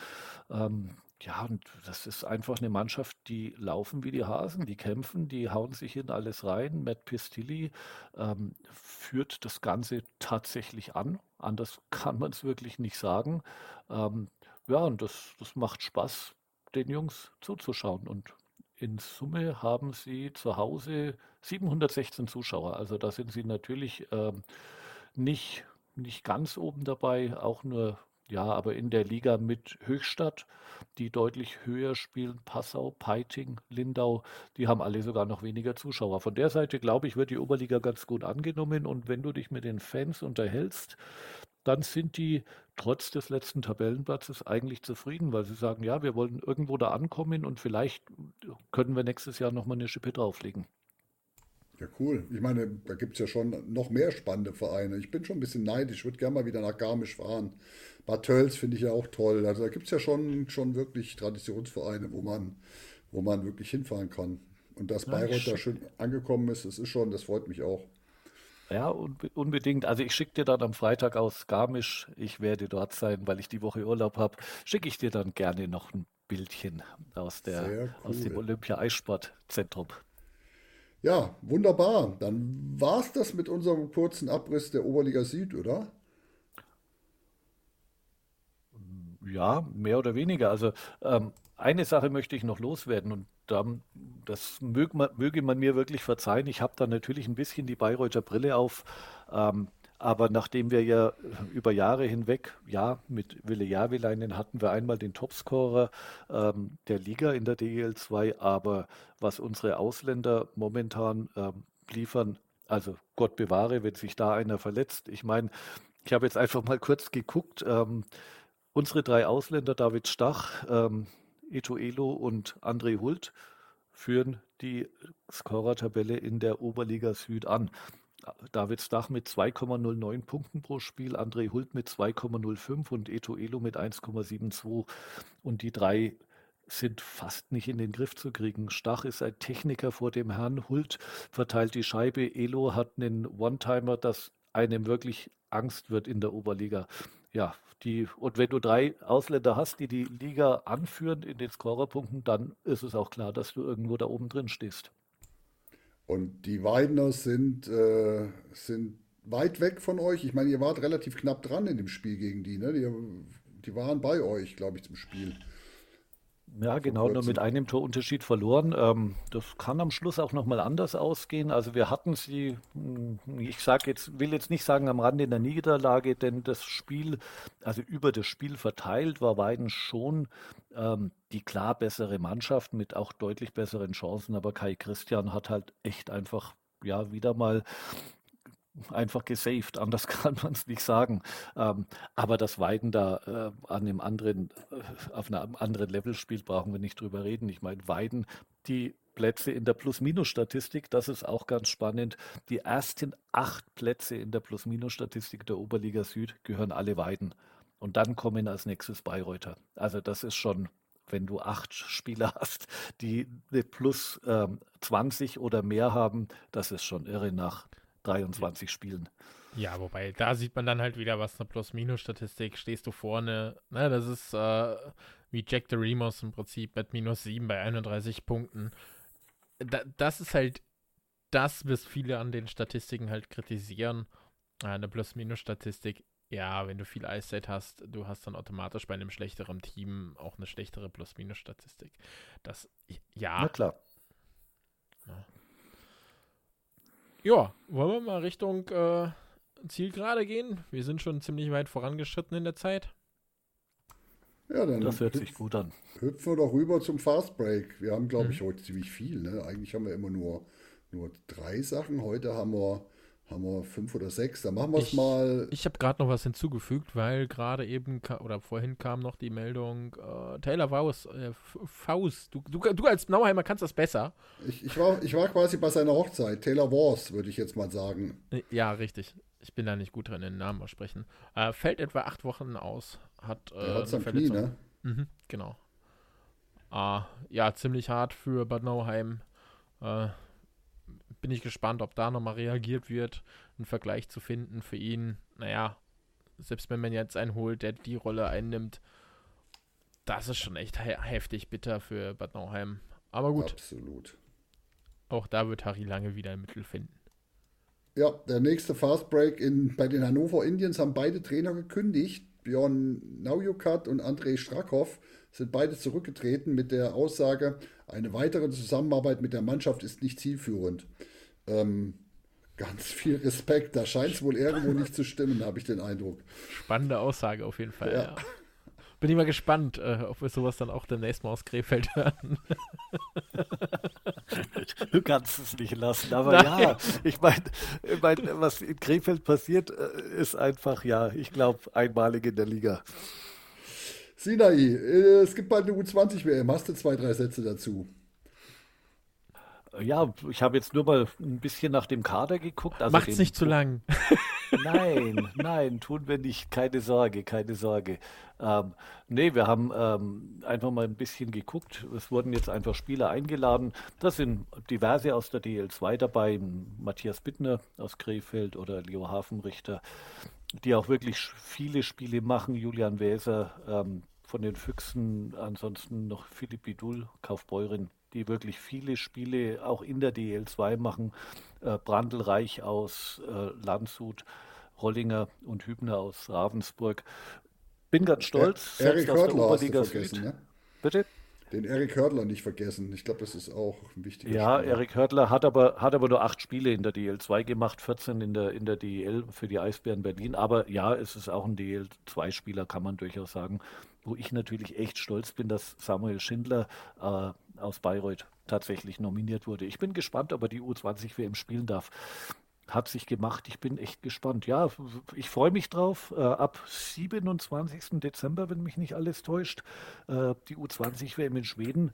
Ähm, ja, und das ist einfach eine Mannschaft, die laufen wie die Hasen, die kämpfen, die hauen sich in alles rein. Matt Pistilli ähm, führt das Ganze tatsächlich an. Anders kann man es wirklich nicht sagen. Ähm, ja, und das, das macht Spaß, den Jungs zuzuschauen. Und in Summe haben sie zu Hause 716 Zuschauer. Also da sind sie natürlich ähm, nicht, nicht ganz oben dabei, auch nur ja, aber in der Liga mit Höchstadt, die deutlich höher spielen, Passau, Peiting, Lindau, die haben alle sogar noch weniger Zuschauer. Von der Seite, glaube ich, wird die Oberliga ganz gut angenommen. Und wenn du dich mit den Fans unterhältst, dann sind die trotz des letzten Tabellenplatzes eigentlich zufrieden, weil sie sagen, ja, wir wollen irgendwo da ankommen und vielleicht können wir nächstes Jahr nochmal eine Schippe drauflegen. Ja, cool. Ich meine, da gibt es ja schon noch mehr spannende Vereine. Ich bin schon ein bisschen neidisch. Ich würde gerne mal wieder nach Garmisch fahren. Bad Tölz finde ich ja auch toll. Also da gibt es ja schon, schon wirklich Traditionsvereine, wo man, wo man wirklich hinfahren kann. Und dass Bayreuth da schön angekommen ist, das ist schon, das freut mich auch. Ja, unbedingt. Also ich schicke dir dann am Freitag aus Garmisch, ich werde dort sein, weil ich die Woche Urlaub habe, schicke ich dir dann gerne noch ein Bildchen aus, der, cool. aus dem Olympia-Eissportzentrum. Ja, wunderbar. Dann war es das mit unserem kurzen Abriss der Oberliga Süd, oder? Ja, mehr oder weniger. Also ähm, eine Sache möchte ich noch loswerden und ähm, das möge man, möge man, mir wirklich verzeihen. Ich habe da natürlich ein bisschen die Bayreuther Brille auf. Ähm, aber nachdem wir ja über Jahre hinweg, ja, mit Wille Javileinen hatten wir einmal den Topscorer ähm, der Liga in der DEL 2, aber was unsere Ausländer momentan ähm, liefern, also Gott bewahre, wenn sich da einer verletzt. Ich meine, ich habe jetzt einfach mal kurz geguckt. Ähm, unsere drei Ausländer, David Stach, ähm, Eto Elo und André Hult, führen die Scorertabelle in der Oberliga Süd an. David Stach mit 2,09 Punkten pro Spiel, André Hult mit 2,05 und Eto Elo mit 1,72. Und die drei sind fast nicht in den Griff zu kriegen. Stach ist ein Techniker vor dem Herrn, Hult verteilt die Scheibe, Elo hat einen One-Timer, das einem wirklich Angst wird in der Oberliga. Ja, die, und wenn du drei Ausländer hast, die die Liga anführen in den Scorerpunkten, dann ist es auch klar, dass du irgendwo da oben drin stehst. Und die Weideners sind, äh, sind weit weg von euch. Ich meine, ihr wart relativ knapp dran in dem Spiel gegen die. Ne? Die, die waren bei euch, glaube ich, zum Spiel. Ja, genau, nur mit einem Torunterschied verloren. Ähm, das kann am Schluss auch nochmal anders ausgehen. Also wir hatten sie, hm, ich sage jetzt, will jetzt nicht sagen am Rande in der Niederlage, denn das Spiel, also über das Spiel verteilt, war Weiden schon ähm, die klar bessere Mannschaft mit auch deutlich besseren Chancen. Aber Kai Christian hat halt echt einfach ja wieder mal einfach gesaved, anders kann man es nicht sagen. Ähm, aber das Weiden da äh, an einem anderen, äh, auf einem anderen Level spielt, brauchen wir nicht drüber reden. Ich meine, Weiden, die Plätze in der Plus-Minus-Statistik, das ist auch ganz spannend. Die ersten acht Plätze in der Plus-Minus-Statistik der Oberliga Süd gehören alle Weiden. Und dann kommen als nächstes Bayreuther. Also das ist schon wenn du acht Spieler hast, die eine plus ähm, 20 oder mehr haben, das ist schon irre nach 23 Spielen. Ja, wobei, da sieht man dann halt wieder, was eine Plus-Minus-Statistik, stehst du vorne, ne, das ist äh, wie Jack the Remos im Prinzip mit minus 7 bei 31 Punkten. Da, das ist halt das, was viele an den Statistiken halt kritisieren. Eine Plus-Minus-Statistik, ja, wenn du viel Eiszeit hast, du hast dann automatisch bei einem schlechteren Team auch eine schlechtere Plus-Minus-Statistik. Das, ja. Na klar. Ja. Ja, wollen wir mal Richtung äh, Zielgerade gehen? Wir sind schon ziemlich weit vorangeschritten in der Zeit. Ja, dann das hört sich gut an. Hüpfen wir doch rüber zum Fast Break. Wir haben, glaube ich, mhm. heute ziemlich viel. Ne? Eigentlich haben wir immer nur, nur drei Sachen. Heute haben wir haben wir fünf oder sechs, dann machen wir es mal. Ich habe gerade noch was hinzugefügt, weil gerade eben oder vorhin kam noch die Meldung, äh, Taylor Faust, äh, Faust du, du, du, als Nauheimer kannst das besser. Ich, ich, war, ich war quasi bei seiner Hochzeit, Taylor Wars, würde ich jetzt mal sagen. Äh, ja, richtig. Ich bin da nicht gut drin, den Namen aussprechen. Äh, fällt etwa acht Wochen aus. Hat, äh, er hat Knie, ne? Mhm, genau. Ah, ja, ziemlich hart für Bad Nauheim. Bin ich gespannt, ob da nochmal reagiert wird, einen Vergleich zu finden für ihn. Naja, selbst wenn man jetzt einen holt, der die Rolle einnimmt, das ist schon echt he heftig bitter für Bad Nauheim. Aber gut. Absolut. Auch da wird Harry lange wieder ein Mittel finden. Ja, der nächste Fastbreak in, bei den Hannover Indians haben beide Trainer gekündigt. Björn Naujukat und André Strackhoff sind beide zurückgetreten mit der Aussage, eine weitere Zusammenarbeit mit der Mannschaft ist nicht zielführend. Ähm, ganz viel Respekt. Da scheint es wohl irgendwo nicht zu stimmen, habe ich den Eindruck. Spannende Aussage auf jeden Fall. Ja. Ja. Bin ich mal gespannt, äh, ob wir sowas dann auch demnächst mal aus Krefeld hören. Du kannst es nicht lassen, aber Nein. ja, ich meine, ich mein, was in Krefeld passiert, äh, ist einfach, ja, ich glaube, einmalig in der Liga. Sinai, äh, es gibt bald eine U20-WM. Hast du zwei, drei Sätze dazu? Ja, ich habe jetzt nur mal ein bisschen nach dem Kader geguckt. Also Macht's nicht zu lang. Nein, nein, tun wir nicht. Keine Sorge, keine Sorge. Ähm, nee, wir haben ähm, einfach mal ein bisschen geguckt. Es wurden jetzt einfach Spieler eingeladen. Da sind diverse aus der DL2 dabei. Matthias Bittner aus Krefeld oder Leo Hafenrichter, die auch wirklich viele Spiele machen. Julian Wäser ähm, von den Füchsen. Ansonsten noch Philipp Bidul, Kaufbeurin die wirklich viele Spiele auch in der DL2 machen. Äh, Brandelreich aus äh, Landshut, Rollinger und Hübner aus Ravensburg. Bin ganz stolz. Er, Erik Hörtler hast du vergessen, ne? Bitte? Den Erik Hördler nicht vergessen. Ich glaube, das ist auch ein wichtiger Ja, Spieler. Erik Hördler hat aber, hat aber nur acht Spiele in der DL2 gemacht, 14 in der, in der DL für die Eisbären Berlin. Aber ja, es ist auch ein DL2-Spieler, kann man durchaus sagen. Wo ich natürlich echt stolz bin, dass Samuel Schindler äh, aus Bayreuth tatsächlich nominiert wurde. Ich bin gespannt, ob er die U20 WM spielen darf hat sich gemacht. Ich bin echt gespannt. Ja, ich freue mich drauf. Äh, ab 27. Dezember, wenn mich nicht alles täuscht, äh, die U20 WM in Schweden.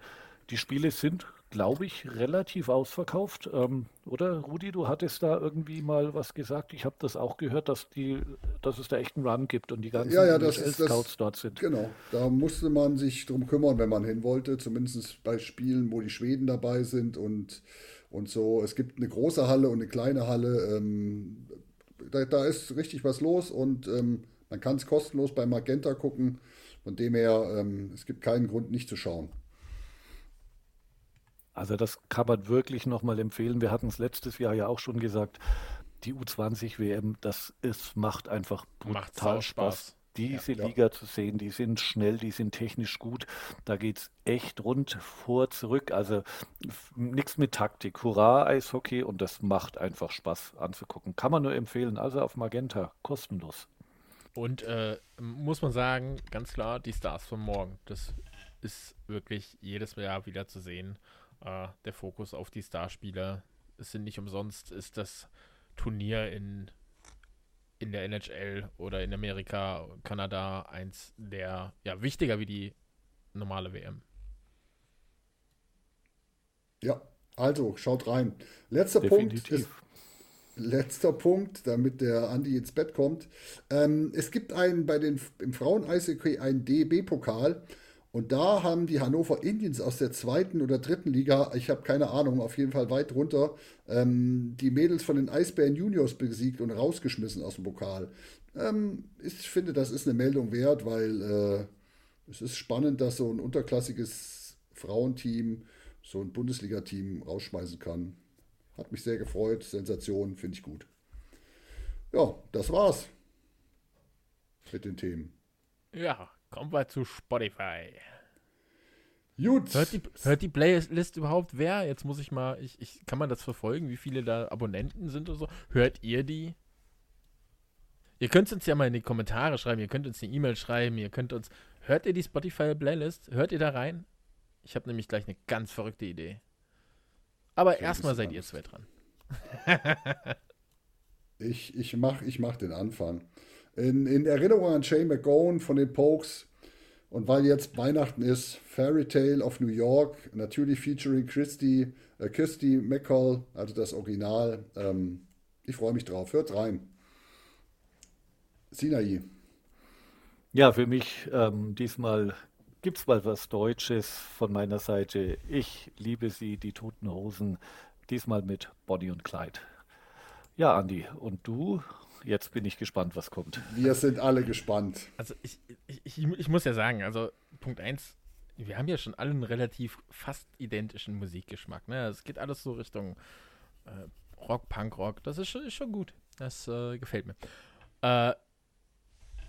Die Spiele sind, glaube ich, relativ ausverkauft. Ähm, oder Rudi, du hattest da irgendwie mal was gesagt. Ich habe das auch gehört, dass, die, dass es da echt einen Run gibt und die ganzen ja, ja, Scouts dort sind. Genau, da musste man sich drum kümmern, wenn man hin wollte. Zumindest bei Spielen, wo die Schweden dabei sind und und so. Es gibt eine große Halle und eine kleine Halle. Ähm, da, da, ist richtig was los und ähm, man kann es kostenlos bei Magenta gucken. Von dem her, ähm, es gibt keinen Grund, nicht zu schauen. Also das kann man wirklich nochmal empfehlen. Wir hatten es letztes Jahr ja auch schon gesagt. Die U20 WM, das ist, macht einfach brutal Spaß. Spaß diese ja, Liga zu sehen. Die sind schnell, die sind technisch gut. Da geht es echt rund vor, zurück. Also nichts mit Taktik. Hurra, Eishockey und das macht einfach Spaß anzugucken. Kann man nur empfehlen. Also auf Magenta, kostenlos. Und äh, muss man sagen, ganz klar, die Stars von morgen. Das ist wirklich jedes Jahr wieder zu sehen. Äh, der Fokus auf die Starspieler. Es sind nicht umsonst, ist das Turnier in in der NHL oder in Amerika, Kanada eins der, ja, wichtiger wie die normale WM. Ja, also schaut rein. Letzter Definitiv. Punkt ist, letzter Punkt, damit der Andi ins Bett kommt. Ähm, es gibt einen bei den im Frauen-Eishockey einen DEB-Pokal Und da haben die Hannover Indians aus der zweiten oder dritten Liga, ich habe keine Ahnung, auf jeden Fall weit runter, ähm, die Mädels von den Eisbären Juniors besiegt und rausgeschmissen aus dem Pokal. Ähm, ich finde, das ist eine Meldung wert, weil äh, es ist spannend, dass so ein unterklassiges Frauenteam so ein Bundesliga-Team rausschmeißen kann. Hat mich sehr gefreut. Sensation, finde ich gut. Ja, das war's mit den Themen. Ja, kommen wir zu Spotify. Gut. Hört die, hört die Playlist überhaupt wer? Jetzt muss ich mal, ich, ich, kann man das verfolgen, wie viele da Abonnenten sind oder so? Hört ihr die? Ihr könnt uns ja mal in die Kommentare schreiben, ihr könnt uns eine E-Mail schreiben, ihr könnt uns. Hört ihr die Spotify Playlist? Hört ihr da rein? Ich habe nämlich gleich eine ganz verrückte Idee. Aber erstmal seid ihr zwei dran. ich ich mache ich mach den Anfang. In, in Erinnerung an Shane McGowan von den Pokes und weil jetzt Weihnachten ist, Fairy Tale of New York, natürlich featuring Christy, äh, Kirsty McCall, also das Original. Ähm, ich freue mich drauf. Hört rein. Sinai. Ja, für mich ähm, diesmal gibt es mal was Deutsches von meiner Seite. Ich liebe sie, die Toten Hosen, diesmal mit Bonnie und Clyde. Ja, Andi, und du? Jetzt bin ich gespannt, was kommt. Wir sind alle gespannt. Also ich, ich, ich, ich muss ja sagen, also Punkt 1, wir haben ja schon alle einen relativ fast identischen Musikgeschmack. Ne? Es geht alles so Richtung äh, Rock, Punk, Rock. Das ist schon, ist schon gut. Das äh, gefällt mir. Äh,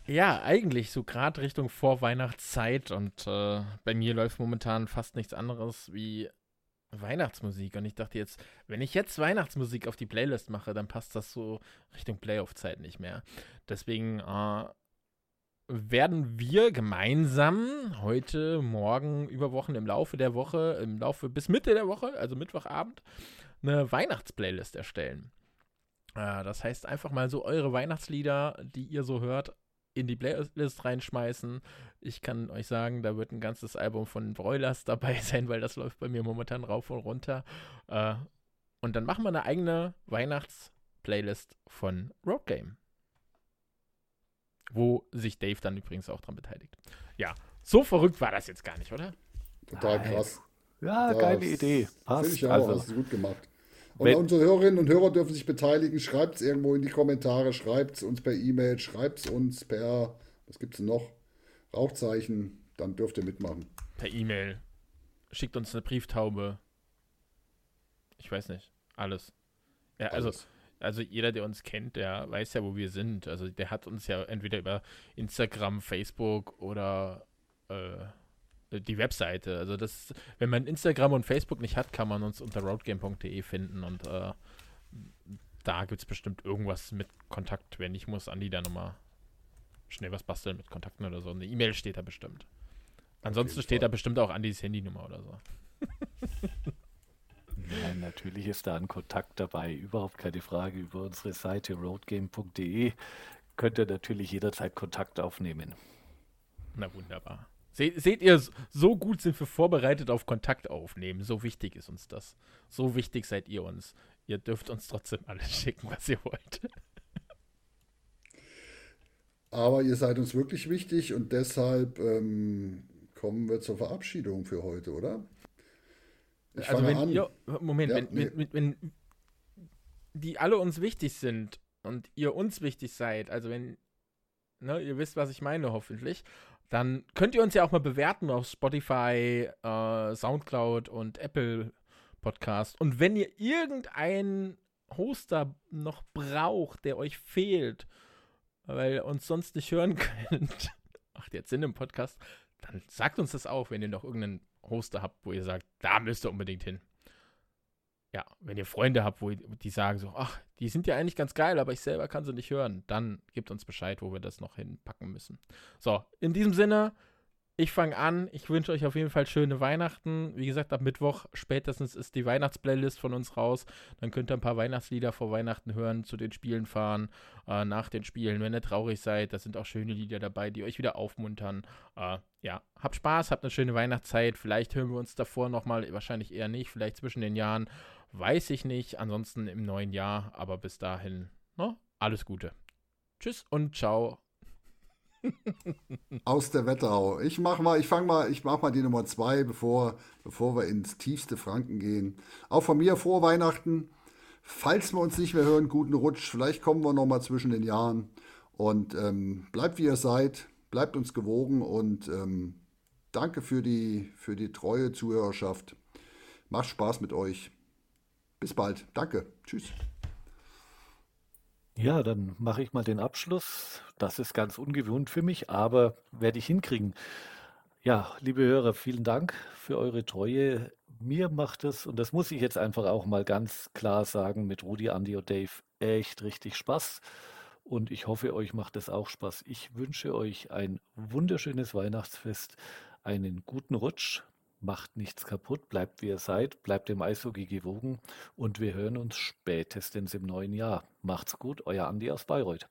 ja, eigentlich so gerade Richtung Vorweihnachtszeit und äh, bei mir läuft momentan fast nichts anderes wie Weihnachtsmusik. Und ich dachte jetzt, wenn ich jetzt Weihnachtsmusik auf die Playlist mache, dann passt das so Richtung Playoff-Zeit nicht mehr. Deswegen äh, werden wir gemeinsam heute, morgen, über Wochen im Laufe der Woche, im Laufe bis Mitte der Woche, also Mittwochabend, eine Weihnachtsplaylist erstellen. Äh, das heißt einfach mal so eure Weihnachtslieder, die ihr so hört, in die Playlist reinschmeißen. Ich kann euch sagen, da wird ein ganzes Album von Broilers dabei sein, weil das läuft bei mir momentan rauf und runter. Äh, und dann machen wir eine eigene Weihnachts-Playlist von Road Game. Wo sich Dave dann übrigens auch dran beteiligt. Ja, so verrückt war das jetzt gar nicht, oder? Total krass. Ja, das geile Idee. Passt. Finde ich auch, also, hast du gut gemacht. Und Wenn, unsere Hörerinnen und Hörer dürfen sich beteiligen. Schreibt es irgendwo in die Kommentare, schreibt es uns per E-Mail, schreibt es uns per, was gibt es noch? Rauchzeichen, dann dürft ihr mitmachen. Per E-Mail. Schickt uns eine Brieftaube. Ich weiß nicht. Alles. Ja, also, Alles. also jeder, der uns kennt, der weiß ja, wo wir sind. Also der hat uns ja entweder über Instagram, Facebook oder äh, die Webseite. Also das, wenn man Instagram und Facebook nicht hat, kann man uns unter roadgame.de finden und äh, da gibt es bestimmt irgendwas mit Kontakt. Wenn nicht, muss Andi da nochmal schnell was basteln mit Kontakten oder so. Eine E-Mail steht da bestimmt. Ansonsten steht da bestimmt auch Andis Handynummer oder so. Ja, natürlich ist da ein Kontakt dabei. Überhaupt keine Frage. Über unsere Seite roadgame.de könnt ihr natürlich jederzeit Kontakt aufnehmen. Na wunderbar. Se seht ihr, so gut sind wir vorbereitet auf Kontakt aufnehmen. So wichtig ist uns das. So wichtig seid ihr uns. Ihr dürft uns trotzdem alles schicken, was ihr wollt. Aber ihr seid uns wirklich wichtig und deshalb ähm, kommen wir zur Verabschiedung für heute, oder? Ich also wenn an. ihr, Moment, ja, wenn, nee. wenn, wenn die alle uns wichtig sind und ihr uns wichtig seid, also wenn, ne, ihr wisst, was ich meine, hoffentlich, dann könnt ihr uns ja auch mal bewerten auf Spotify, äh, Soundcloud und Apple Podcast. Und wenn ihr irgendeinen Hoster noch braucht, der euch fehlt, weil ihr uns sonst nicht hören könnt, macht jetzt Sinn im Podcast, dann sagt uns das auch, wenn ihr noch irgendeinen Hoster habt, wo ihr sagt, da müsst ihr unbedingt hin ja, wenn ihr Freunde habt, wo die sagen so, ach, die sind ja eigentlich ganz geil, aber ich selber kann sie nicht hören, dann gebt uns Bescheid, wo wir das noch hinpacken müssen. So, in diesem Sinne, ich fange an. Ich wünsche euch auf jeden Fall schöne Weihnachten. Wie gesagt, ab Mittwoch spätestens ist die Weihnachtsplaylist von uns raus. Dann könnt ihr ein paar Weihnachtslieder vor Weihnachten hören, zu den Spielen fahren, äh, nach den Spielen. Wenn ihr traurig seid, da sind auch schöne Lieder dabei, die euch wieder aufmuntern. Äh, ja, habt Spaß, habt eine schöne Weihnachtszeit. Vielleicht hören wir uns davor nochmal, wahrscheinlich eher nicht, vielleicht zwischen den Jahren. Weiß ich nicht. Ansonsten im neuen Jahr. Aber bis dahin, ne, alles Gute. Tschüss und ciao. Aus der Wetterau. Ich mach mal, ich fange mal, ich mach mal die Nummer zwei, bevor, bevor wir ins tiefste Franken gehen. Auch von mir frohe Weihnachten. Falls wir uns nicht mehr hören, guten Rutsch. Vielleicht kommen wir noch mal zwischen den Jahren. Und ähm, bleibt wie ihr seid, bleibt uns gewogen und ähm, danke für die, für die treue Zuhörerschaft. Macht Spaß mit euch. Bis bald. Danke. Tschüss. Ja, dann mache ich mal den Abschluss. Das ist ganz ungewohnt für mich, aber werde ich hinkriegen. Ja, liebe Hörer, vielen Dank für eure Treue. Mir macht es, und das muss ich jetzt einfach auch mal ganz klar sagen, mit Rudi, Andy und Dave echt richtig Spaß. Und ich hoffe, euch macht es auch Spaß. Ich wünsche euch ein wunderschönes Weihnachtsfest, einen guten Rutsch, macht nichts kaputt, bleibt wie ihr seid, bleibt dem Eishockey gewogen und wir hören uns spätestens im neuen Jahr. Macht's gut, euer Andi aus Bayreuth.